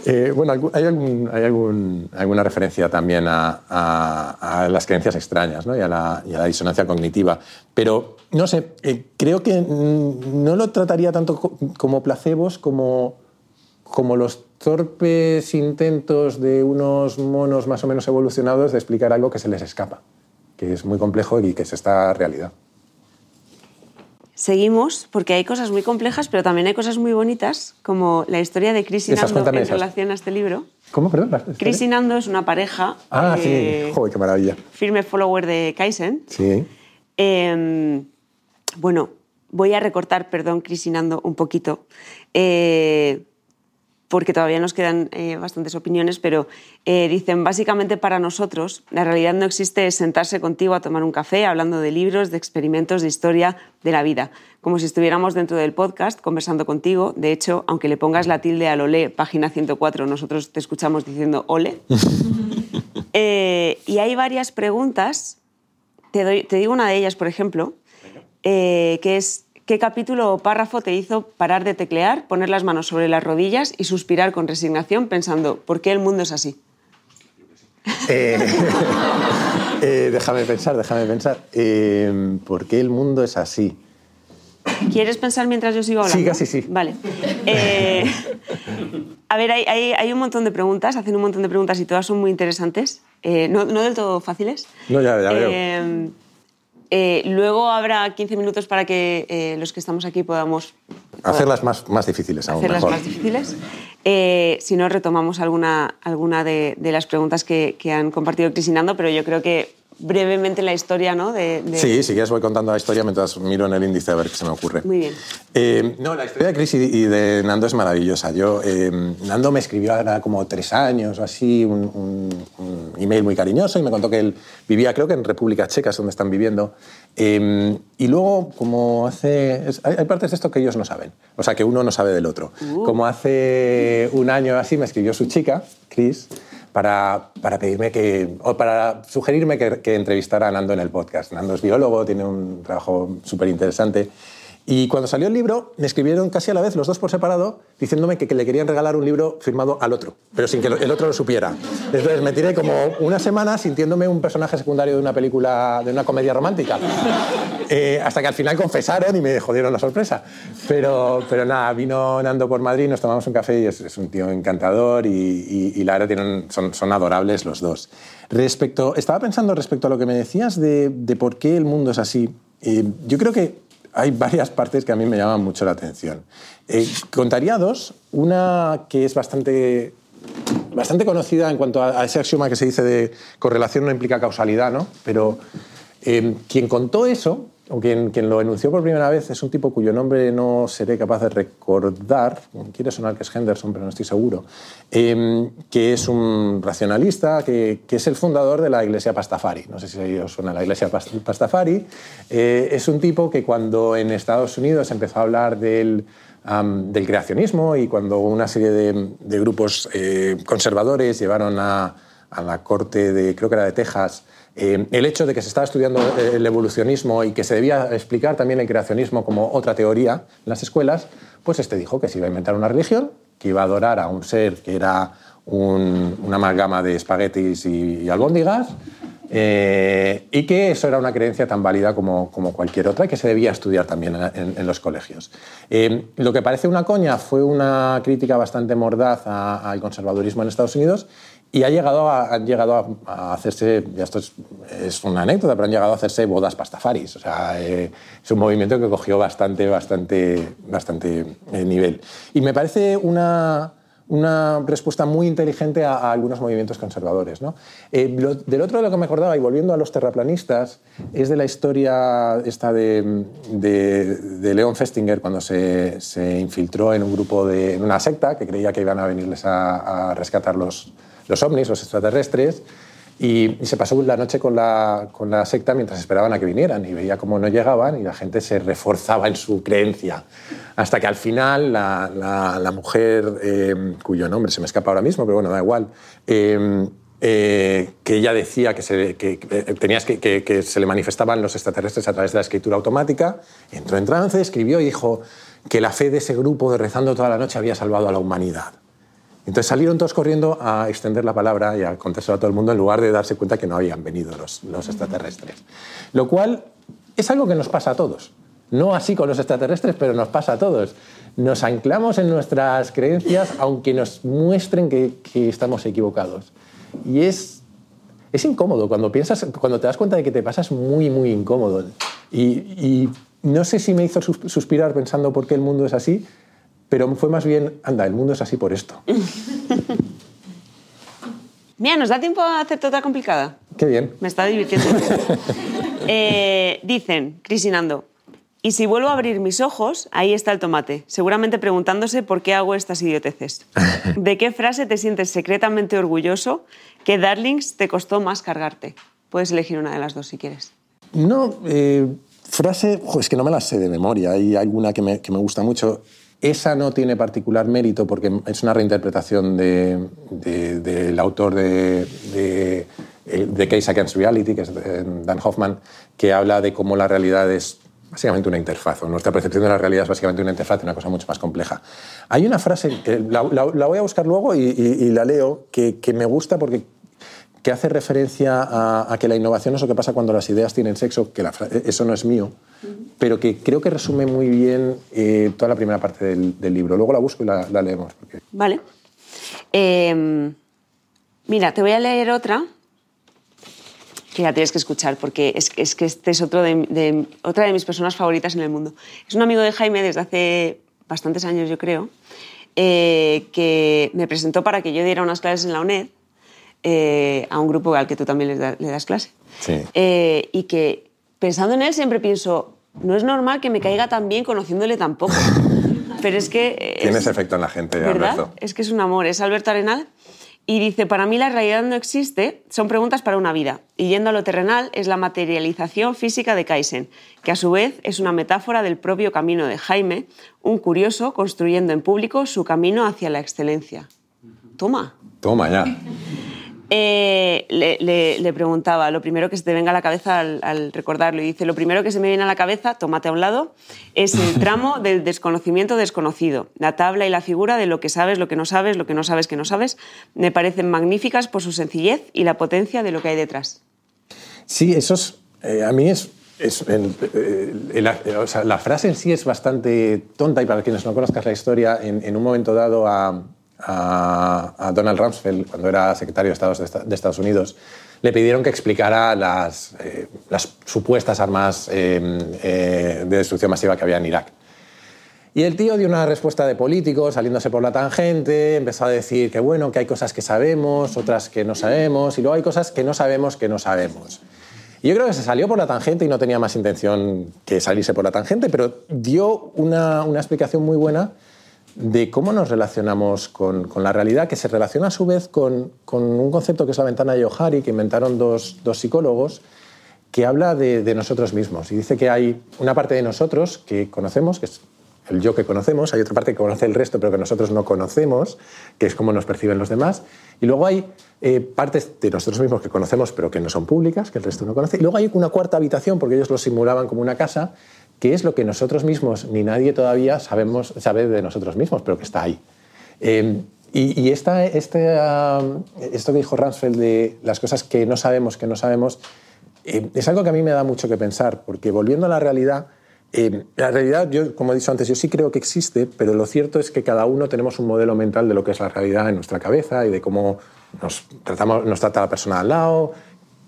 Eh, bueno, hay, algún- hay algún- alguna referencia también a, a- a las creencias extrañas ¿no? y, a la, y a la disonancia cognitiva, pero no sé, eh, creo que no lo trataría tanto co- como placebos como, como los torpes intentos de unos monos más o menos evolucionados de explicar algo que se les escapa, que es muy complejo y que es esta realidad. Seguimos, porque hay cosas muy complejas, pero también hay cosas muy bonitas, como la historia de Chris y Esas, Nando en esas. relación a este libro. ¿Cómo, perdón? ¿La- Chris y Nando es una pareja Ah, eh, sí. Joder, qué maravilla. firme follower de Kaizen. Sí. Eh, bueno, voy a recortar, perdón, Chris y Nando, un poquito, eh, porque todavía nos quedan eh, bastantes opiniones, pero eh, dicen, básicamente para nosotros, la realidad no existe sentarse contigo a tomar un café hablando de libros, de experimentos, de historia, de la vida, como si estuviéramos dentro del podcast conversando contigo. De hecho, aunque le pongas la tilde al olé, página 104, nosotros te escuchamos diciendo ole. *laughs* Eh, y hay varias preguntas te, doy- te digo una de ellas, por ejemplo, que es ¿qué capítulo o párrafo te hizo parar de teclear, poner las manos sobre las rodillas y suspirar con resignación pensando ¿por qué el mundo es así? *laughs* Eh, eh, déjame pensar, déjame pensar. Eh, ¿Por qué el mundo es así? ¿Quieres pensar mientras yo sigo hablando? Sí, casi sí. Vale. Eh, a ver, hay, hay- hay un montón de preguntas, hacen un montón de preguntas y todas son muy interesantes, eh, no, no del todo fáciles. No, ya- ya veo. Eh, luego habrá 15 minutos para que eh, los que estamos aquí podamos Hacerlas más, más difíciles aún hacerlas mejor. más difíciles. Eh, si no, retomamos alguna, alguna de, de las preguntas que, que han compartido Cris y Nando, pero yo creo que brevemente la historia, ¿no? De, de- Sí, si quieres voy contando la historia mientras miro en el índice a ver qué se me ocurre. Muy bien. Eh, no, la historia de Chris y, de Nando es maravillosa. Yo, eh, Nando me escribió ahora como tres años o así un, un- un email muy cariñoso y me contó que él vivía, creo que en República Checa, es donde están viviendo. Eh, y luego, como hace... hay, hay partes de esto que ellos no saben, o sea, que uno no sabe del otro. Como hace un año así me escribió su chica, Chris, para, para pedirme que, o para sugerirme que, que entrevistara a Nando en el podcast. Nando es biólogo, tiene un trabajo súper interesante. Y cuando salió el libro, me escribieron casi a la vez, los dos por separado, diciéndome que, que le querían regalar un libro firmado al otro, pero sin que el otro lo supiera. Entonces me tiré como una semana sintiéndome un personaje secundario de una película, de una comedia romántica. Eh, hasta que al final confesaron y me jodieron la sorpresa. Pero, pero nada, vino Nando por Madrid, nos tomamos un café y es, un tío encantador y, y- y la verdad tienen, son, son adorables los dos. Respecto, estaba pensando respecto a lo que me decías de, de por qué el mundo es así. Eh, yo creo que hay varias partes que a mí me llaman mucho la atención. Eh, contaría dos. Una que es bastante, bastante conocida en cuanto a, ese axioma que se dice de correlación no implica causalidad, ¿no? Pero eh, quien contó eso, o quien, quien lo enunció por primera vez, es un tipo cuyo nombre no seré capaz de recordar, quiere sonar que es Henderson, pero no estoy seguro, eh, que es un racionalista, que, que es el fundador de la iglesia Pastafari. No sé si os suena la iglesia Pas- Pastafari. Eh, es un tipo que cuando en Estados Unidos empezó a hablar del am, del creacionismo y cuando una serie de, de grupos eh, conservadores llevaron a, a la corte de, creo que era de Texas, eh, el hecho de que se estaba estudiando eh, el evolucionismo y que se debía explicar también el creacionismo como otra teoría en las escuelas, pues este dijo que se iba a inventar una religión, que iba a adorar a un ser que era un- una amalgama de espaguetis y, y albóndigas, eh, y que eso era una creencia tan válida como, cualquier otra y que se debía estudiar también en, los colegios. Lo que parece una coña fue una crítica bastante mordaz al conservadurismo en Estados Unidos y ha llegado a, han llegado a, hacerse, ya esto es, es una anécdota, pero han llegado a hacerse bodas pastafaris. O sea, eh, es un movimiento que cogió bastante, bastante, bastante eh, nivel. Y me parece una, una respuesta muy inteligente a, a algunos movimientos conservadores. ¿no? Eh, lo- del otro de lo que me acordaba, y volviendo a los terraplanistas, es de la historia esta de, de, de Leon Festinger cuando se, se infiltró en un grupo, de, en una secta que creía que iban a venirles a, a rescatar los, los ovnis, los extraterrestres, y, se pasó la noche con la, con la secta mientras esperaban a que vinieran y veía cómo no llegaban y la gente se reforzaba en su creencia. Hasta que al final la, la- mujer, eh, cuyo nombre se me escapa ahora mismo, pero bueno, da igual, eh, eh, que ella decía que se, que, eh, tenías que- que se le manifestaban los extraterrestres a través de la escritura automática, entró en trance, escribió y dijo que la fe de ese grupo de rezando toda la noche había salvado a la humanidad. Entonces salieron todos corriendo a extender la palabra y a contárselo a todo el mundo en lugar de darse cuenta que no habían venido los, los extraterrestres. Lo cual es algo que nos pasa a todos. No así con los extraterrestres, pero nos pasa a todos. Nos anclamos en nuestras creencias aunque nos muestren que, que estamos equivocados. Y es, es incómodo cuando piensas, cuando te das cuenta de que te pasas muy, muy incómodo. Y, y no sé si me hizo sus- suspirar pensando por qué el mundo es así, pero fue más bien, anda, el mundo es así por esto. *laughs* Mira, ¿nos da tiempo a hacerte otra complicada? Qué bien. Me está divirtiendo. *laughs* Eh, dicen, Cris y si vuelvo a abrir mis ojos, ahí está el tomate, seguramente preguntándose por qué hago estas idioteces. *laughs* ¿De qué frase te sientes secretamente orgulloso que Darlings te costó más cargarte? Puedes elegir una de las dos si quieres. No, eh, frase, jo, es que no me la sé de memoria, hay alguna que me, que me gusta mucho. Esa no tiene particular mérito porque es una reinterpretación de- de- del autor de, de, eh, The Case Against Reality, que es eh, Dan Hoffman, que habla de cómo la realidad es básicamente una interfaz, o nuestra percepción de la realidad es básicamente una interfaz, una cosa mucho más compleja. Hay una frase, que la, la- voy a buscar luego y, la leo, que me gusta porque que hace referencia a, a que la innovación es lo que pasa cuando las ideas tienen sexo, que la eso no es mío, pero que creo que resume muy bien eh, toda la primera parte del, del libro. Luego la busco y la, la leemos. porque- Vale. Eh, mira, te voy a leer otra que la tienes que escuchar porque es, es que este es otro de, de- otra de mis personas favoritas en el mundo. Es un amigo de Jaime desde hace bastantes años, yo creo, eh, que me presentó para que yo diera unas clases en la UNED eh, a un grupo al que tú también le, da- le das clase. Sí. Eh, y que pensando en él siempre pienso, no es normal que me caiga tan bien conociéndole tan poco. *laughs* Pero es que... eh, Tiene es- ese efecto en la gente, ¿Verdad? Alberto. Es que es un amor. Es Alberto Arenal. Y dice, para mí la realidad no existe, son preguntas para una vida. Y yendo a lo terrenal, es la materialización física de Kaizen, que a su vez es una metáfora del propio camino de Jaime, un curioso construyendo en público su camino hacia la excelencia. Toma. Toma ya. Eh, le, le- le preguntaba, lo primero que se te venga a la cabeza al, al recordarlo, y dice, lo primero que se me viene a la cabeza, tómate a un lado, es el *laughs* tramo del desconocimiento desconocido, la tabla y la figura de lo que sabes, lo que no sabes, lo que no sabes que no sabes, me parecen magníficas por su sencillez y la potencia de lo que hay detrás. Sí, eso es. eh, a mí es. el- o sea, la frase en sí es bastante tonta y para quienes no conozcas la historia, en, en un momento dado a, a- Donald Rumsfeld, cuando era secretario de Estado de, Esta- de Estados Unidos, le pidieron que explicara las, eh, supuestas armas eh, eh, de destrucción masiva que había en Irak. Y el tío dio una respuesta de político, saliéndose por la tangente, empezó a decir que bueno, que hay cosas que sabemos, otras que no sabemos, y luego hay cosas que no sabemos que no sabemos. Y yo creo que se salió por la tangente y no tenía más intención que salirse por la tangente, pero dio una, una explicación muy buena de cómo nos relacionamos con, con la realidad, que se relaciona a su vez con, con un concepto que es la ventana de Johari, que inventaron dos, dos psicólogos, que habla de, de nosotros mismos. Y dice que hay una parte de nosotros que conocemos, que es el yo que conocemos, hay otra parte que conoce el resto pero que nosotros no conocemos, que es cómo nos perciben los demás, y luego hay eh, partes de nosotros mismos que conocemos pero que no son públicas, que el resto no conoce, y luego hay una cuarta habitación, porque ellos lo simulaban como una casa, que es lo que nosotros mismos ni nadie todavía sabemos, sabe de nosotros mismos, pero que está ahí. Eh, y esta, este, esto que dijo Ransfeld de las cosas que no sabemos, que no sabemos, eh, es algo que a mí me da mucho que pensar, porque volviendo a la realidad, eh, la realidad, yo, como he dicho antes, yo sí creo que existe, pero lo cierto es que cada uno tenemos un modelo mental de lo que es la realidad en nuestra cabeza y de cómo nos, tratamos, nos trata la persona al lado,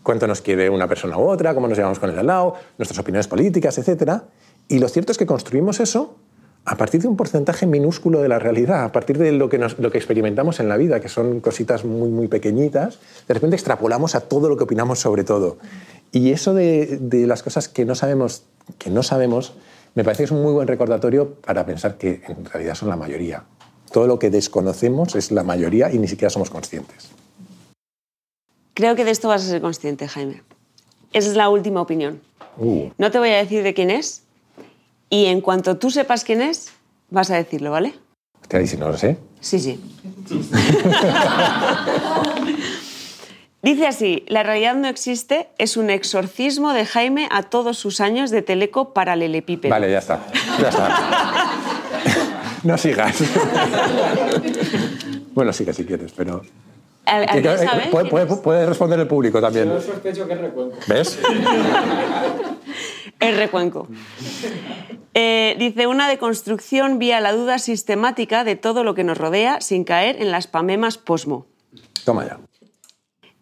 cuánto nos quiere una persona u otra, cómo nos llevamos con el al nuestras opiniones políticas, etc. Y lo cierto es que construimos eso a partir de un porcentaje minúsculo de la realidad, a partir de lo que, experimentamos en la vida, que son cositas muy, muy pequeñitas, de repente extrapolamos a todo lo que opinamos sobre todo. Y eso de, de las cosas que no sabemos, que no sabemos, me parece que es un muy buen recordatorio para pensar que en realidad son la mayoría. Todo lo que desconocemos es la mayoría y ni siquiera somos conscientes. Creo que de esto vas a ser consciente, Jaime. Esa es la última opinión. Uh, No te voy a decir de quién es, y en cuanto tú sepas quién es, vas a decirlo, ¿vale? hostia, y si no lo sé. Sí, sí. *laughs* Dice así, la realidad no existe, es un exorcismo de Jaime a todos sus años de teleco paralelepípedo. Vale, ya está. Ya está. *laughs* no sigas. *laughs* bueno, sigue si quieres, pero... ¿Al- Que- ¿Alguien que- sabe? puede, quién puede- es? puede responder el público también. Yo sospecho que es recuenco. ¿Ves? *laughs* El recuenco. Eh, dice, una deconstrucción vía la duda sistemática de todo lo que nos rodea sin caer en las pamemas posmo. Toma ya.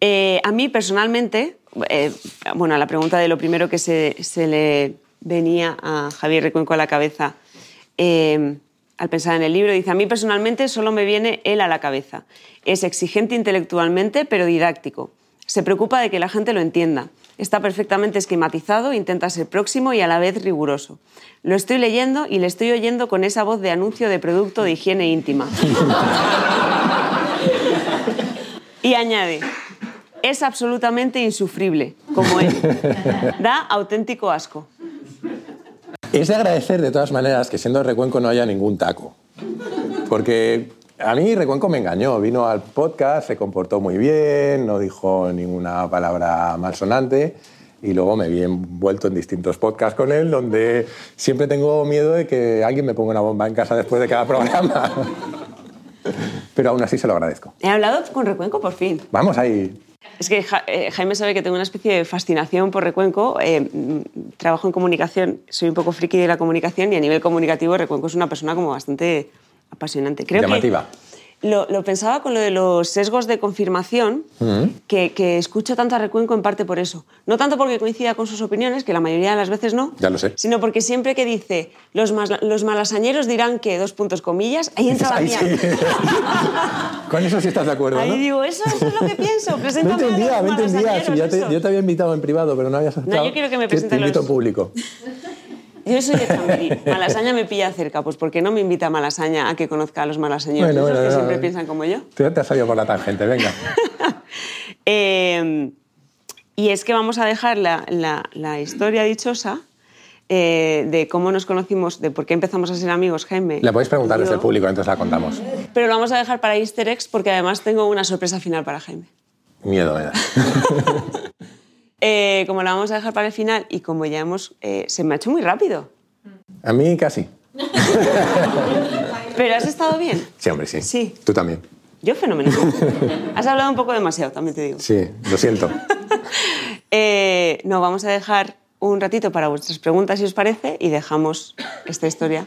Eh, a mí personalmente, eh, bueno, a la pregunta de lo primero que se, se le venía a Javier Recuenco a la cabeza eh, al pensar en el libro, dice, a mí personalmente solo me viene él a la cabeza. Es exigente intelectualmente, pero didáctico. Se preocupa de que la gente lo entienda. Está perfectamente esquematizado, intenta ser próximo y a la vez riguroso. Lo estoy leyendo y le estoy oyendo con esa voz de anuncio de producto de higiene íntima. *laughs* Y añade, es absolutamente insufrible, como él. Da auténtico asco. Es de agradecer de todas maneras que siendo Recuenco no haya ningún taco. Porque a mí Recuenco me engañó. Vino al podcast, se comportó muy bien, no dijo ninguna palabra malsonante. Y luego me vi envuelto en distintos podcasts con él, donde siempre tengo miedo de que alguien me ponga una bomba en casa después de cada programa. *laughs* Pero aún así se lo agradezco. He hablado con Recuenco por fin. Vamos ahí. Es que Ja- eh, Jaime sabe que tengo una especie de fascinación por Recuenco. Eh, trabajo en comunicación, soy un poco friki de la comunicación y a nivel comunicativo Recuenco es una persona como bastante apasionante. Creo Llamativa. Que, lo, lo pensaba con lo de los sesgos de confirmación, que, que escucho tanto a Recuenco en parte por eso. No tanto porque coincida con sus opiniones, que la mayoría de las veces no, Ya lo sé. sino porque siempre que dice los, mas- los malasañeros dirán que dos puntos comillas, ahí entra la mía. sí. *laughs* Con eso sí estás de acuerdo, Ahí ¿no? digo, eso, eso es lo que pienso. Me *laughs* Preséntame a los Si ya te- yo te había invitado en privado, pero no habías aceptado. yo quiero que me Te- presente Te invito los- en público. *laughs* Yo soy de Chamberí. *laughs* Malasaña me pilla cerca, pues ¿por qué no me invita Malasaña a que conozca a los malasañeros? Bueno, bueno, que no, siempre no. piensan como yo. Te, te has salido por la tangente, venga. *laughs* Eh, y es que vamos a dejar la, la- la historia dichosa eh, de cómo nos conocimos, de por qué empezamos a ser amigos, Jaime. Le podéis preguntar desde el público, entonces la contamos. Pero lo vamos a dejar para Easter eggs porque además tengo una sorpresa final para Jaime. Miedo me da. *laughs* Eh, como la vamos a dejar para el final y como ya hemos... eh, se me ha hecho muy rápido. A mí casi. *laughs* ¿Pero has estado bien? Sí, hombre, sí. Sí. Tú también. Yo fenomenal. *laughs* Has hablado un poco demasiado, también te digo. Sí, lo siento. *laughs* Eh, no, vamos a dejar un ratito para vuestras preguntas, si os parece, y dejamos esta historia.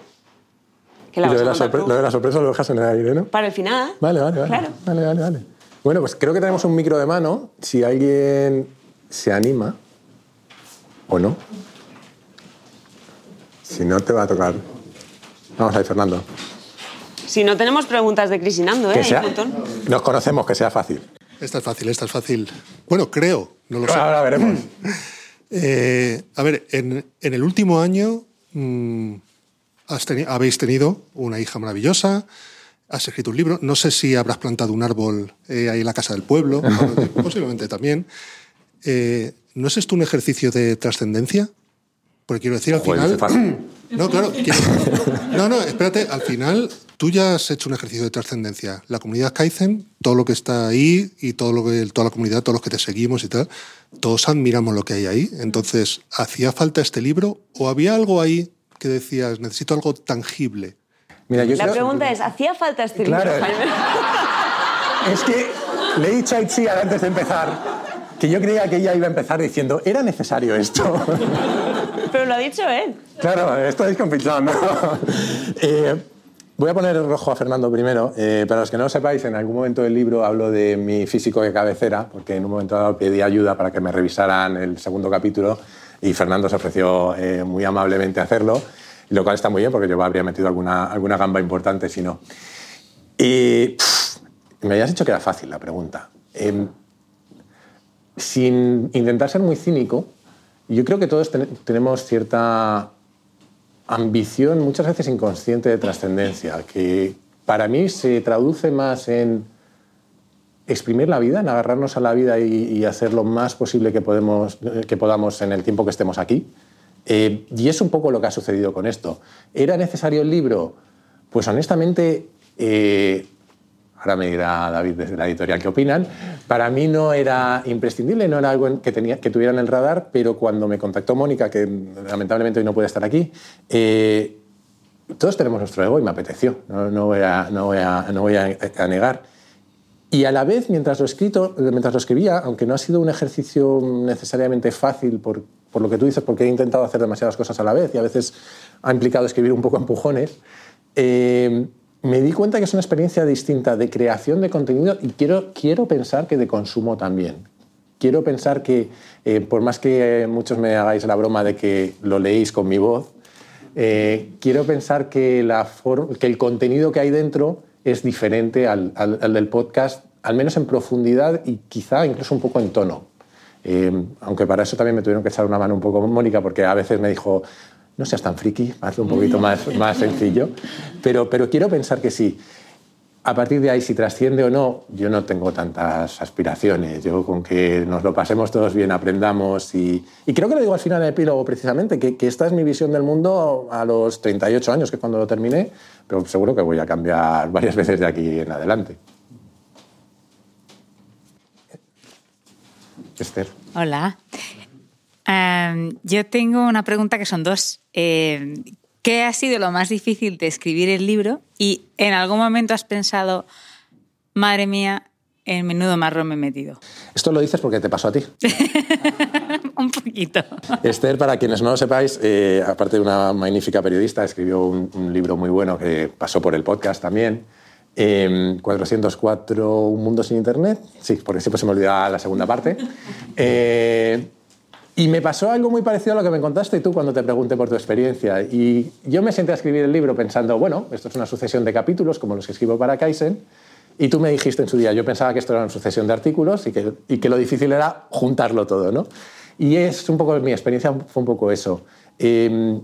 Que la lo, de la lo de la sorpresa lo dejas en el aire, ¿no? Para el final. Vale, vale, vale. Claro. Vale, vale, vale. Bueno, pues creo que tenemos un micro de mano. Si alguien se anima o no. Si no, te va a tocar. Vamos ahí, Fernando. Si no tenemos preguntas de Crisinando, ¿eh? Sea, nos conocemos, que sea fácil. Esta es fácil, esta es fácil. Bueno, creo, no lo sé. Ahora veremos. *laughs* Eh, a ver, en, en el último año mm, has teni- habéis tenido una hija maravillosa, has escrito un libro, no sé si habrás plantado un árbol eh, ahí en la casa del pueblo, *laughs* posiblemente también. Eh, ¿No es esto un ejercicio de trascendencia? Porque quiero decir, al Joder, final... *clears throat* No, claro. quiero- No, no, espérate. Al final, tú ya has hecho un ejercicio de trascendencia. La comunidad Kaizen, todo lo que está ahí y todo lo que, toda la comunidad, todos los que te seguimos y tal, todos admiramos lo que hay ahí. Entonces, ¿hacía falta este libro o había algo ahí que decías, necesito algo tangible? Mira, yo La creo- pregunta es, ¿hacía falta este libro, Claro. Jaime? *laughs* Es que le he dicho a Itziar antes de empezar que yo creía que ella iba a empezar diciendo, ¿era necesario esto? *laughs* Pero lo ha dicho él. Claro, estáis compensando. *laughs* Eh, voy a poner rojo a Fernando primero. Eh, para los que no lo sepáis, en algún momento del libro hablo de mi físico de cabecera, porque en un momento dado pedí ayuda para que me revisaran el segundo capítulo y Fernando se ofreció eh, muy amablemente a hacerlo, lo cual está muy bien porque yo habría metido alguna, alguna gamba importante si no. Y pff, me habías dicho que era fácil la pregunta. Em, sin intentar ser muy cínico, yo creo que todos ten- tenemos cierta ambición, muchas veces inconsciente, de trascendencia, que para mí se traduce más en exprimir la vida, en agarrarnos a la vida y, y hacer lo más posible que, podemos, que podamos en el tiempo que estemos aquí. Eh, y es un poco lo que ha sucedido con esto. ¿Era necesario el libro? Pues honestamente, eh, ahora me dirá David desde la editorial qué opinan, para mí no era imprescindible, no era algo que, tenía, que tuviera en el radar, pero cuando me contactó Mónica, que lamentablemente hoy no puede estar aquí, eh, todos tenemos nuestro ego y me apeteció, no, no voy, a, no voy, a, no voy a negar. Y a la vez, mientras lo, escrito, mientras lo escribía, aunque no ha sido un ejercicio necesariamente fácil por, por lo que tú dices, porque he intentado hacer demasiadas cosas a la vez y a veces ha implicado escribir un poco a empujones, eh, me di cuenta que es una experiencia distinta de creación de contenido y quiero, quiero pensar que de consumo también. Quiero pensar que, eh, por más que muchos me hagáis la broma de que lo leéis con mi voz, eh, quiero pensar que, la que el contenido que hay dentro es diferente al, al- al del podcast, al menos en profundidad y quizá incluso un poco en tono. Eh, aunque para eso también me tuvieron que echar una mano un poco Mónica, porque a veces me dijo, no seas tan friki, hazlo un poquito más, más sencillo. Pero, pero quiero pensar que sí. A partir de ahí, si trasciende o no, yo no tengo tantas aspiraciones. Yo con que nos lo pasemos todos bien, aprendamos y, y creo que lo digo al final del epílogo precisamente, que, que esta es mi visión del mundo a los 38 años, que es cuando lo terminé, pero seguro que voy a cambiar varias veces de aquí en adelante. Esther. Hola. Em, yo tengo una pregunta que son dos. Em, ¿Qué ha sido lo más difícil de escribir el libro? Y en algún momento has pensado, madre mía, en menudo marrón me he metido. Esto lo dices porque te pasó a ti. *laughs* Un poquito. Esther, para quienes no lo sepáis, eh, aparte de una magnífica periodista, escribió un, un libro muy bueno que pasó por el podcast también. Eh, 404, Un mundo sin internet. Sí, porque siempre se me olvidaba la segunda parte. Eh, y me pasó algo muy parecido a lo que me contaste tú cuando te pregunté por tu experiencia. Y yo me senté a escribir el libro pensando, bueno, esto es una sucesión de capítulos como los que escribo para Kaizen. Y tú me dijiste en su día, yo pensaba que esto era una sucesión de artículos y que, y que lo difícil era juntarlo todo, ¿no? Y es un poco, mi experiencia fue un poco eso. Eh,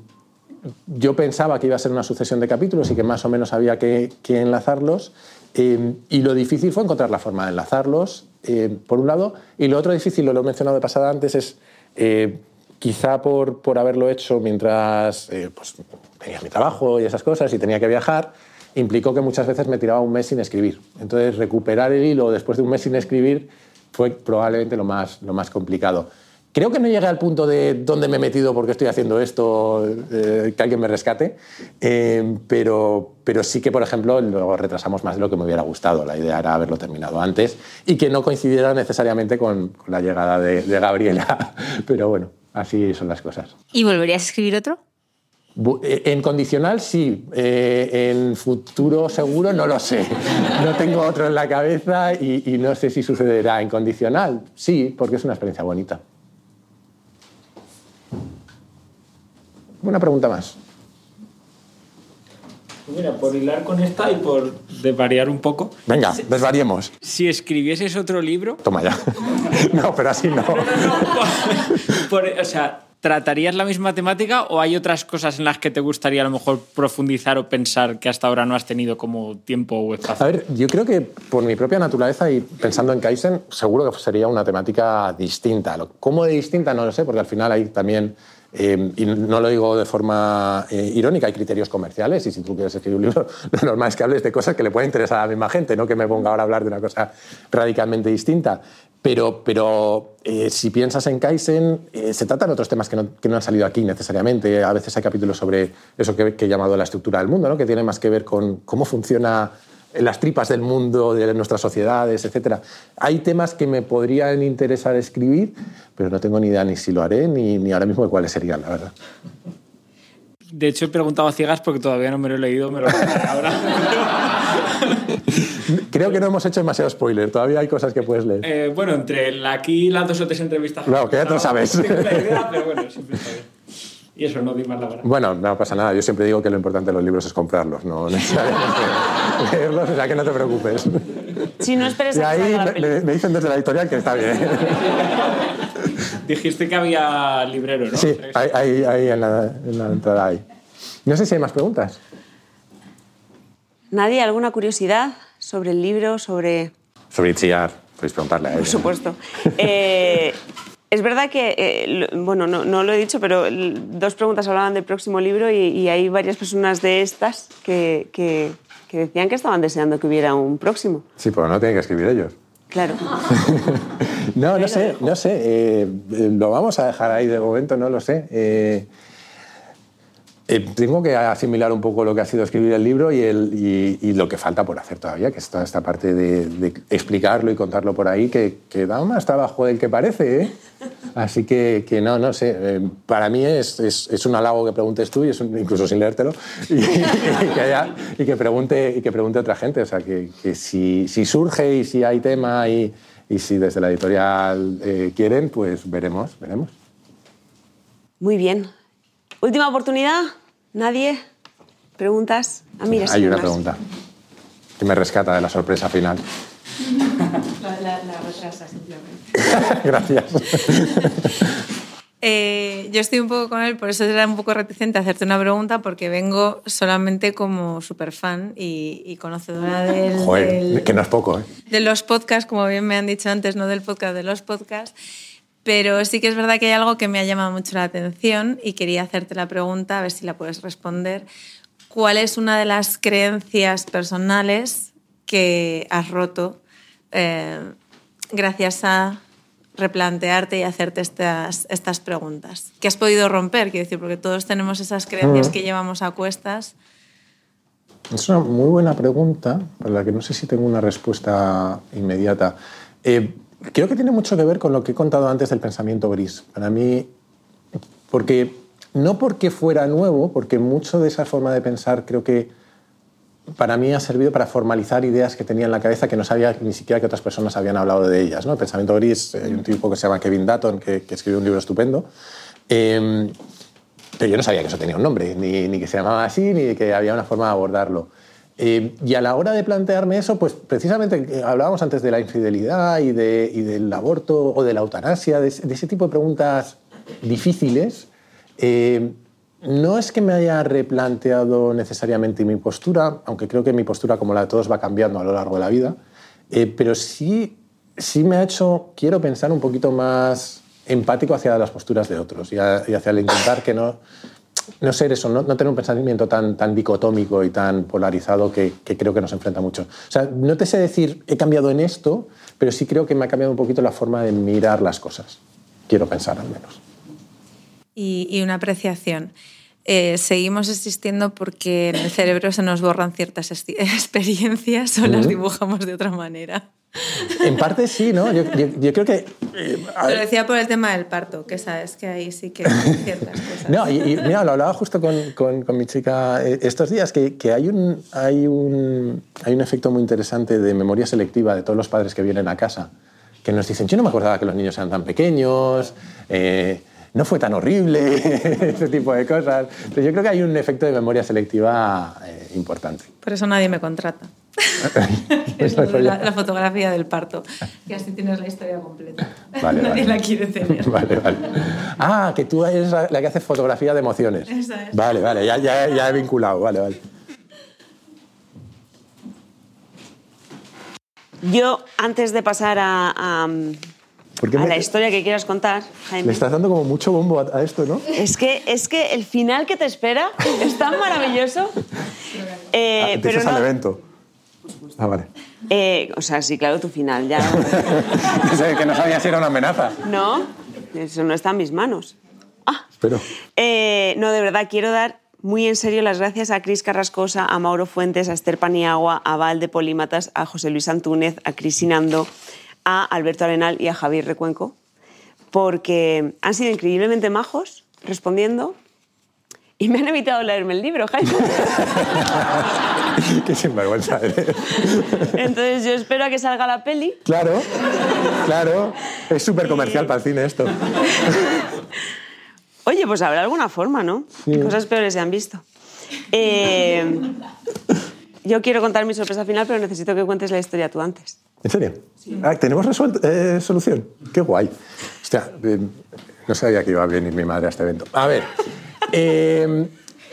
yo pensaba que iba a ser una sucesión de capítulos y que más o menos había que, que enlazarlos. Eh, y lo difícil fue encontrar la forma de enlazarlos, eh, por un lado. Y lo otro difícil, lo he mencionado de pasada antes, es eh, quizá por, por, haberlo hecho mientras eh, pues, tenía mi trabajo y esas cosas y tenía que viajar, implicó que muchas veces me tiraba un mes sin escribir. Entonces, recuperar el hilo después de un mes sin escribir fue probablemente lo más, lo más complicado. Creo que no llegué al punto de dónde me he metido porque estoy haciendo esto, eh, que alguien me rescate, eh, pero, pero sí que, por ejemplo, luego retrasamos más de lo que me hubiera gustado. La idea era haberlo terminado antes y que no coincidiera necesariamente con, con la llegada de, de Gabriela. *laughs* Pero bueno, así son las cosas. ¿Y volverías a escribir otro? eh, En condicional sí, eh, en futuro seguro no lo sé. No tengo otro en la cabeza y, y, no sé si sucederá. En condicional sí, porque es una experiencia bonita. Una pregunta más. Mira, por hilar con esta y por desvariar un poco. Venga, desvariemos. Si escribieses otro libro. Toma ya. *laughs* No, pero así *laughs* no. no, no, no por, por, o sea, ¿tratarías la misma temática o hay otras cosas en las que te gustaría a lo mejor profundizar o pensar que hasta ahora no has tenido como tiempo o espacio? A ver, yo creo que por mi propia naturaleza y pensando en Kaizen, seguro que sería una temática distinta. ¿Cómo de distinta? No lo sé, porque al final hay también eh, y no lo digo de forma eh, irónica, hay criterios comerciales y si tú quieres escribir un libro, *laughs* lo normal es que hables de cosas que le pueden interesar a la misma gente, no que me ponga ahora a hablar de una cosa radicalmente distinta. Pero, pero eh, si piensas en Kaizen, eh, se tratan otros temas que no, que no, han salido aquí necesariamente. A veces hay capítulos sobre eso que, que he llamado la estructura del mundo, ¿no? que tiene más que ver con cómo funciona las tripas del mundo, de nuestras sociedades, etc. Hay temas que me podrían interesar escribir, pero no tengo ni idea ni si lo haré, ni, ni ahora mismo de cuáles serían, la verdad. De hecho, he preguntado a ciegas porque todavía no me lo he leído, me lo voy a ahora. *laughs* Creo que no hemos hecho demasiado spoiler, todavía hay cosas que puedes leer. Eh, bueno, entre aquí las dos o tres entrevistas. No, que ya te lo sabes. *laughs* Idea, pero bueno, siempre está bien. Y eso, no di más la verdad. Bueno, no pasa nada. Yo siempre digo que lo importante de los libros es comprarlos, no necesariamente *laughs* leerlos, o sea que no te preocupes. Si no esperes y ahí me, me, dicen desde la editorial que está bien. Dijiste que había librero, ¿no? Sí, ahí, ahí, ahí en, la, en, la, entrada hay. No sé si hay más preguntas. ¿Nadie alguna curiosidad sobre el libro, sobre...? Sobre Itziar, podéis preguntarle a ella. Por supuesto. Eh, es verdad que, eh, bueno, no, no, lo he dicho, pero dos preguntas hablaban del próximo libro y, y hay varias personas de estas que, que, que, decían que estaban deseando que hubiera un próximo. Sí, pero no tienen que escribir ellos. Claro. *laughs* no, no sé, no sé. Eh, lo vamos a dejar ahí de momento, no lo sé. Eh, eh, tengo que asimilar un poco lo que ha sido escribir el libro y, el, y, lo que falta por hacer todavía, que es toda esta parte de, explicarlo y contarlo por ahí, que, da más trabajo del que parece. ¿eh? Así que, no, no sé. Eh, para mí es, un halago que preguntes tú, y es un, incluso sin leértelo, y, que pregunte, y que pregunte otra gente. O sea, que, si, si, surge y si hay tema y, y si desde la editorial eh, quieren, pues veremos, veremos. Muy bien. Última oportunidad. ¿Nadie? ¿Preguntas? Ah, mira, Hay una más. pregunta que me rescata de la sorpresa final. *laughs* La, la, la retrasa simplemente. *laughs* Gracias. Eh, yo estoy un poco con él, por eso era un poco reticente a hacerte una pregunta, porque vengo solamente como súper fan y, y, conocedora del, Joder, del, que no es poco, ¿eh? de los podcasts, como bien me han dicho antes, no del podcast, de los podcasts. Pero sí que es verdad que hay algo que me ha llamado mucho la atención y quería hacerte la pregunta, a ver si la puedes responder. ¿Cuál es una de las creencias personales que has roto eh, gracias a replantearte y hacerte estas, estas preguntas? ¿Qué has podido romper? Quiero decir, porque todos tenemos esas creencias que llevamos a cuestas. Es una muy buena pregunta, para la que no sé si tengo una respuesta inmediata. Eh, creo que tiene mucho que ver con lo que he contado antes del pensamiento gris. Para mí, porque no porque fuera nuevo, porque mucho de esa forma de pensar creo que para mí ha servido para formalizar ideas que tenía en la cabeza que no sabía ni siquiera que otras personas habían hablado de ellas. ¿no? El pensamiento gris, hay un tipo que se llama Kevin Dutton que, que escribió un libro estupendo. Eh, pero yo no sabía que eso tenía un nombre, ni, ni, que se llamaba así, ni que había una forma de abordarlo. Eh, y a la hora de plantearme eso, pues precisamente eh, hablábamos antes de la infidelidad y, de, y del aborto o de la eutanasia, de, de ese tipo de preguntas difíciles. Eh, no es que me haya replanteado necesariamente mi postura, aunque creo que mi postura, como la de todos, va cambiando a lo largo de la vida, eh, pero sí, sí me ha hecho, quiero pensar un poquito más empático hacia las posturas de otros y, a, y hacia el intentar que no, no ser eso, no, no, tener un pensamiento tan, tan dicotómico y tan polarizado que, que, creo que nos enfrenta mucho. O sea, no te sé decir he cambiado en esto, pero sí creo que me ha cambiado un poquito la forma de mirar las cosas. Quiero pensar al menos y, y una apreciación. Eh, seguimos existiendo porque en el cerebro se nos borran ciertas *laughs* experiencias o las dibujamos de otra manera. En parte sí, ¿no? Yo, yo, yo creo que... Eh, lo decía por el tema del parto, que sabes que ahí sí que hay ciertas *laughs* cosas. No, y, y mira, lo hablaba justo con, con, con mi chica eh, estos días, que, que, hay, un, hay, un, hay un efecto muy interesante de memoria selectiva de todos los padres que vienen a casa, que nos dicen, yo no me acordaba que los niños eran tan pequeños, eh, no fue tan horrible, *laughs* *laughs* ese tipo de cosas. Entonces yo creo que hay un efecto de memoria selectiva eh, importante. Por eso nadie me contrata. *laughs* es la, la, fotografía del parto, que así tienes la historia completa. Vale, nadie vale. la quiere tener. Vale, vale. Ah, que tú eres la, la que hace fotografía de emociones. Esa es. Vale, vale, ya, ya, ya he vinculado, vale, vale. Yo, antes de pasar a, a, a me... la historia que quieras contar, Jaime. Le estás dando como mucho bombo a, a, esto, ¿no? Es que, es que el final que te espera *laughs* es tan maravilloso. Eh, ah, pero no... al evento. Ah, vale. Eh, o sea, sí, claro, tu final ya. *laughs* que no sabía si era una amenaza. No, eso no está en mis manos. Ah. Espero. Eh, no, de verdad, quiero dar muy en serio las gracias a Cris Carrascosa, a Mauro Fuentes, a Esther Paniagua, a Val de Polímatas, a José Luis Antúnez, a Cris Sinando, a Alberto Arenal y a Javier Recuenco, porque han sido increíblemente majos respondiendo y me han evitado leerme el libro, Jaime. *laughs* Qué sinvergüenza eres. Entonces yo espero a que salga la peli. Claro, claro. Es súper comercial y... para el cine esto. Oye, pues habrá alguna forma, ¿no? Sí. Cosas peores se han visto. Eh, yo quiero contar mi sorpresa final, pero necesito que cuentes la historia tú antes. ¿En serio? Sí. Ah, ¿Tenemos eh, solución? Qué guay. Hostia, eh, no sabía que iba a venir mi madre a este evento. A ver, eh,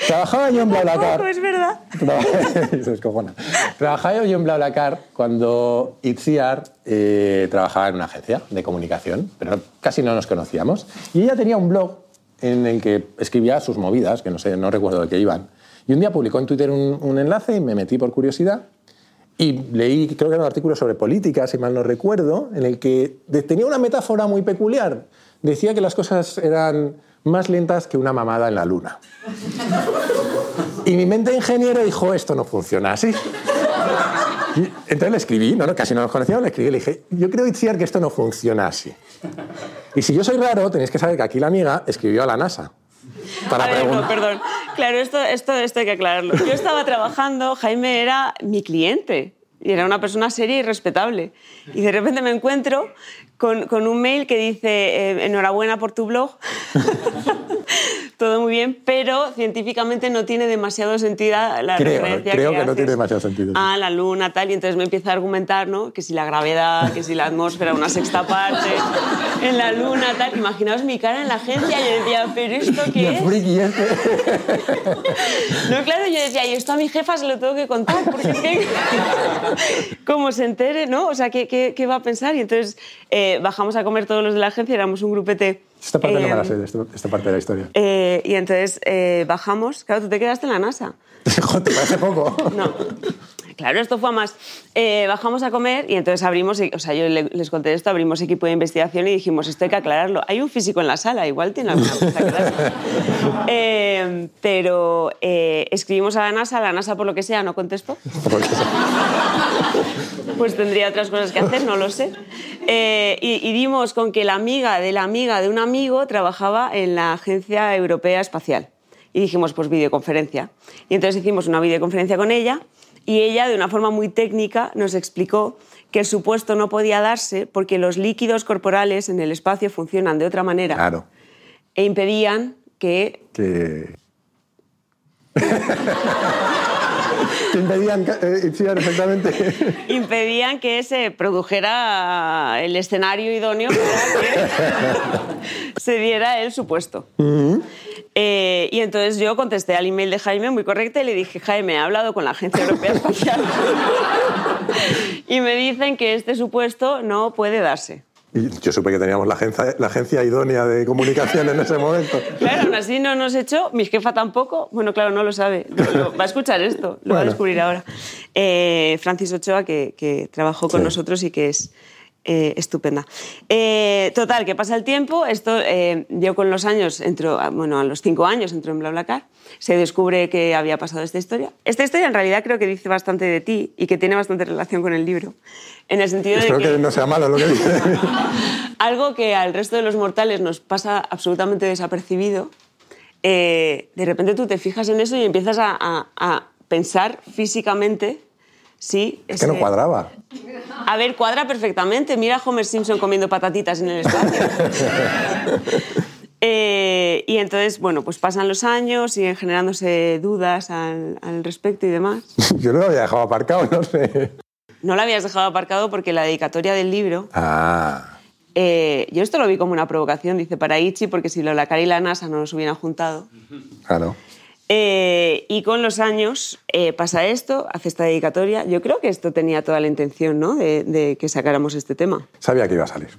trabajaba yo en BlaBlaCar. No, es verdad. *laughs* Trabajaba yo en BlaBlaCar cuando Itziar eh, trabajaba en una agencia de comunicación, pero casi no nos conocíamos. Y ella tenía un blog en el que escribía sus movidas, que no sé, no recuerdo de qué iban. Y un día publicó en Twitter un, un enlace y me metí por curiosidad y leí, creo que era un artículo sobre política, si mal no recuerdo, en el que tenía una metáfora muy peculiar. Decía que las cosas eran más lentas que una mamada en la luna. Y mi mente ingeniera dijo, esto no funciona así. Y entonces le escribí, no, no, casi no nos conocíamos, le escribí, le dije, yo creo, Itziar, que esto no funciona así. Y si yo soy raro, tenéis que saber que aquí la amiga escribió a la NASA. Para a ver, no, perdón. Claro, esto, esto, esto hay que aclararlo. Yo estaba trabajando, Jaime era mi cliente y era una persona seria y respetable. Y de repente me encuentro con, con un mail que dice, eh, enhorabuena por tu blog. *laughs* Todo muy bien, pero científicamente no tiene demasiado sentido la creo, referencia creo que, que no tiene demasiado sentido. A la luna, tal, y entonces me empieza a argumentar, ¿no? Que si la gravedad, que si la atmósfera, una sexta parte, en la luna, tal. Imaginaos mi cara en la agencia, y yo decía, ¿pero esto qué es? No, claro, yo decía, y esto a mi jefa se lo tengo que contar, porque es que, *laughs* como se entere, ¿no? O sea, ¿qué, qué, qué va a pensar? Y entonces eh, bajamos a comer todos los de la agencia, éramos un grupete esta parte eh, no me la sé, esta, esta, parte de la historia. Eh, y entonces eh, bajamos. Claro, tú te quedaste en la NASA. *laughs* Joder, ¿te parece poco? No. *laughs* Claro, esto fue a más. Eh, bajamos a comer y entonces abrimos, o sea, yo les conté esto, abrimos equipo de investigación y dijimos, esto hay que aclararlo. Hay un físico en la sala, igual tiene alguna cosa que *laughs* eh, pero eh, escribimos a la NASA, la NASA por lo que sea no contestó. *laughs* pues tendría otras cosas que hacer, no lo sé. Eh, y, y dimos con que la amiga de la amiga de un amigo trabajaba en la Agencia Europea Espacial. Y dijimos, pues videoconferencia. Y entonces hicimos una videoconferencia con ella Y ella, de una forma muy técnica, nos explicó que el supuesto no podía darse porque los líquidos corporales en el espacio funcionan de otra manera Claro. e impedían que Que... *laughs* impedían... eh, sí, perfectamente. *laughs* impedían que se produjera el escenario idóneo para que *laughs* se diera el supuesto. Eh, y entonces yo contesté al email de Jaime muy correcta y le dije, Jaime, he hablado con la Agencia Europea Espacial *laughs* y me dicen que este supuesto no puede darse. Y yo supe que teníamos la agencia, la agencia idónea de comunicación en ese momento. *laughs* Claro, aún así no nos echó, mi jefa tampoco, bueno, claro, no lo sabe, Lo- lo- va a escuchar esto, lo va a descubrir ahora. Eh, Francis Ochoa, que, que trabajó con Sí. nosotros y que es eh, estupenda. Eh, total, que pasa el tiempo, esto eh, yo con los años, entro, a- bueno, a los cinco años entro en BlaBlaCar, se descubre que había pasado esta historia. Esta historia en realidad creo que dice bastante de ti y que tiene bastante relación con el libro, en el sentido Espero de que no sea malo lo que dice. *laughs* algo que al resto de los mortales nos pasa absolutamente desapercibido, de repente tú te fijas en eso y empiezas a, a- a pensar físicamente si... Es que no cuadraba. A ver, cuadra perfectamente. Mira a Homer Simpson comiendo patatitas en el espacio. *laughs* Eh, y entonces, bueno, pues pasan los años, siguen generándose dudas al, al respecto y demás. *laughs* Yo no lo había dejado aparcado, no sé. No lo habías dejado aparcado porque la dedicatoria del libro Ah, Eh, yo esto lo vi como una provocación, dice para Ichi, porque si la cara y la NASA no nos hubieran juntado. claro. Eh, y con los años eh, pasa esto, hace esta dedicatoria. Yo creo que esto tenía toda la intención ¿no? de, de que sacáramos este tema. Sabía que iba a salir.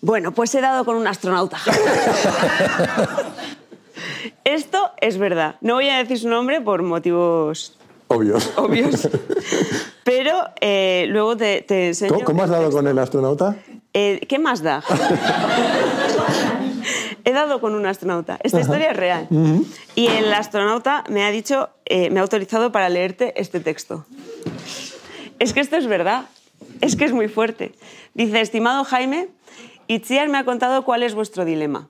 Bueno, pues he dado con un astronauta. *laughs* esto es verdad. No voy a decir su nombre por motivos Obvios. obvios, *laughs* pero eh, luego te, te enseño. ¿Cómo, has dado con el astronauta? Eh, ¿Qué más da? *laughs* He dado con un astronauta. Esta historia es real. Y el astronauta me ha dicho, eh, me ha autorizado para leerte este texto. Es que esto es verdad. Es que es muy fuerte. Dice, estimado Jaime, Itziar me ha contado cuál es vuestro dilema.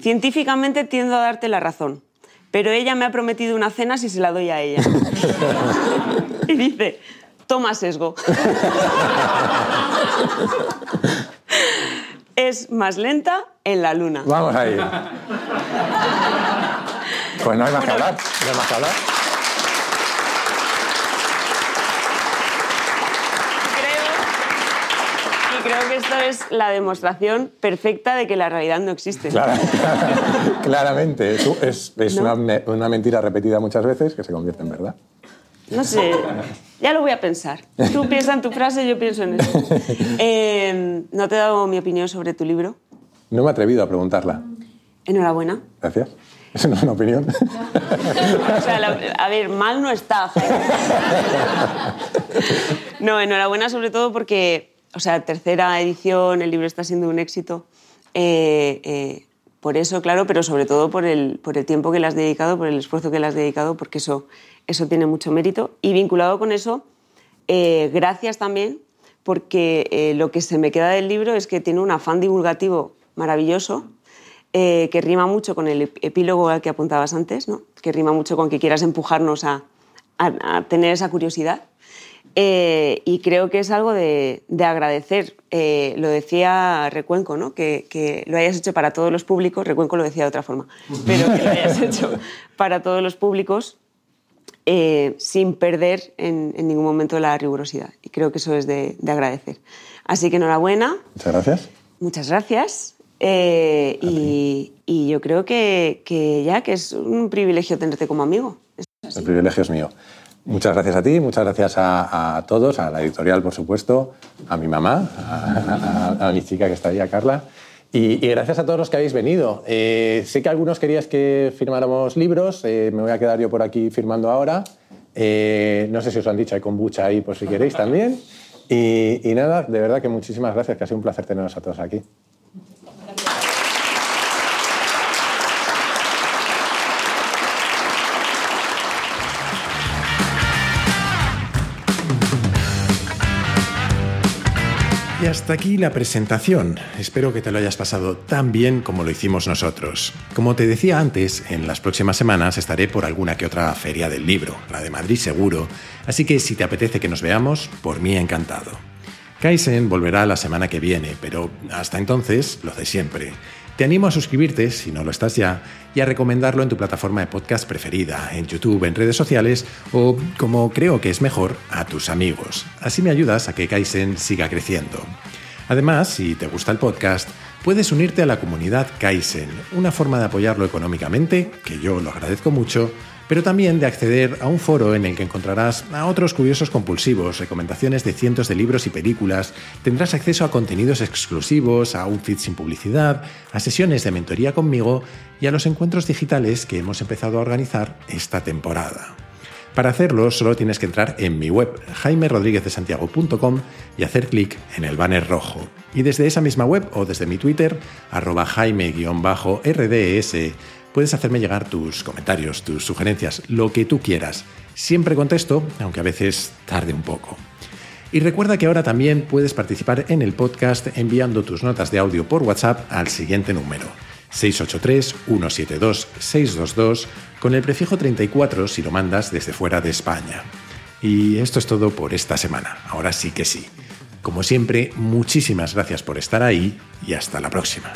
Científicamente tiendo a darte la razón, pero ella me ha prometido una cena si se la doy a ella. *laughs* y dice, toma sesgo. *laughs* es más lenta en la luna. Vamos ahí. *laughs* Pues no hay más que hablar. No hay más que hablar. Creo, y creo que esto es la demostración perfecta de que la realidad no existe. Clara- *laughs* claramente. Es, es- una mentira repetida muchas veces que se convierte en verdad. No sé, ya lo voy a pensar. Tú piensas en tu frase, yo pienso en eso. Eh, no te he dado mi opinión sobre tu libro. No me he atrevido a preguntarla. Enhorabuena. Gracias. Eso no es una opinión. *laughs* O sea, la- a ver, mal no está. No, enhorabuena sobre todo porque, o sea, tercera edición, el libro está siendo un éxito. Eh, eh, por eso, claro, pero sobre todo por el, por el tiempo que le has dedicado, por el esfuerzo que le has dedicado, porque eso, eso tiene mucho mérito. Y vinculado con eso, eh, gracias también, porque eh, lo que se me queda del libro es que tiene un afán divulgativo maravilloso, eh, que rima mucho con el ep- epílogo al que apuntabas antes, ¿no? que rima mucho con que quieras empujarnos a, a- a tener esa curiosidad. Eh, y creo que es algo de, de agradecer. Eh, lo decía Recuenco, ¿no? que, que lo hayas hecho para todos los públicos. Recuenco lo decía de otra forma, *laughs* pero que lo hayas hecho para todos los públicos eh, sin perder en, en ningún momento la rigurosidad. Y creo que eso es de, de agradecer. Así que enhorabuena, Muchas gracias. muchas gracias. eh, y, y yo creo que, que ya que es un privilegio tenerte como amigo. El privilegio es mío. Muchas gracias a ti, muchas gracias a, a todos, a la editorial, por supuesto, a mi mamá, a, a- a mi chica que está ahí, a Carla. Y, gracias a todos los que habéis venido. Eh, sé que algunos queríais que firmáramos libros, eh, me voy a quedar yo por aquí firmando ahora. Eh, no sé si os han dicho, hay kombucha ahí por si queréis también. Y, y nada, de verdad que muchísimas gracias, que ha sido un placer teneros a todos aquí. Y hasta aquí la presentación. Espero que te lo hayas pasado tan bien como lo hicimos nosotros. Como te decía antes, en las próximas semanas estaré por alguna que otra feria del libro, la de Madrid seguro, así que si te apetece que nos veamos, por mí encantado. Kaizen volverá la semana que viene, pero hasta entonces, lo de siempre. Te animo a suscribirte, si no lo estás ya, y a recomendarlo en tu plataforma de podcast preferida, en YouTube, en redes sociales o, como creo que es mejor, a tus amigos. Así me ayudas a que Kaizen siga creciendo. Además, si te gusta el podcast, puedes unirte a la comunidad Kaizen, una forma de apoyarlo económicamente, que yo lo agradezco mucho, pero también de acceder a un foro en el que encontrarás a otros curiosos compulsivos, recomendaciones de cientos de libros y películas, tendrás acceso a contenidos exclusivos, a feed sin publicidad, a sesiones de mentoría conmigo y a los encuentros digitales que hemos empezado a organizar esta temporada. Para hacerlo solo tienes que entrar en mi web jaimerodriguezdesantiago.com y hacer clic en el banner rojo. Y desde esa misma web o desde mi Twitter, arroba jaime-rds, puedes hacerme llegar tus comentarios, tus sugerencias, lo que tú quieras. Siempre contesto, aunque a veces tarde un poco. Y recuerda que ahora también puedes participar en el podcast enviando tus notas de audio por WhatsApp al siguiente número. 683-172-622 con el prefijo 34 si lo mandas desde fuera de España. Y esto es todo por esta semana. Ahora sí que sí. Como siempre, muchísimas gracias por estar ahí y hasta la próxima.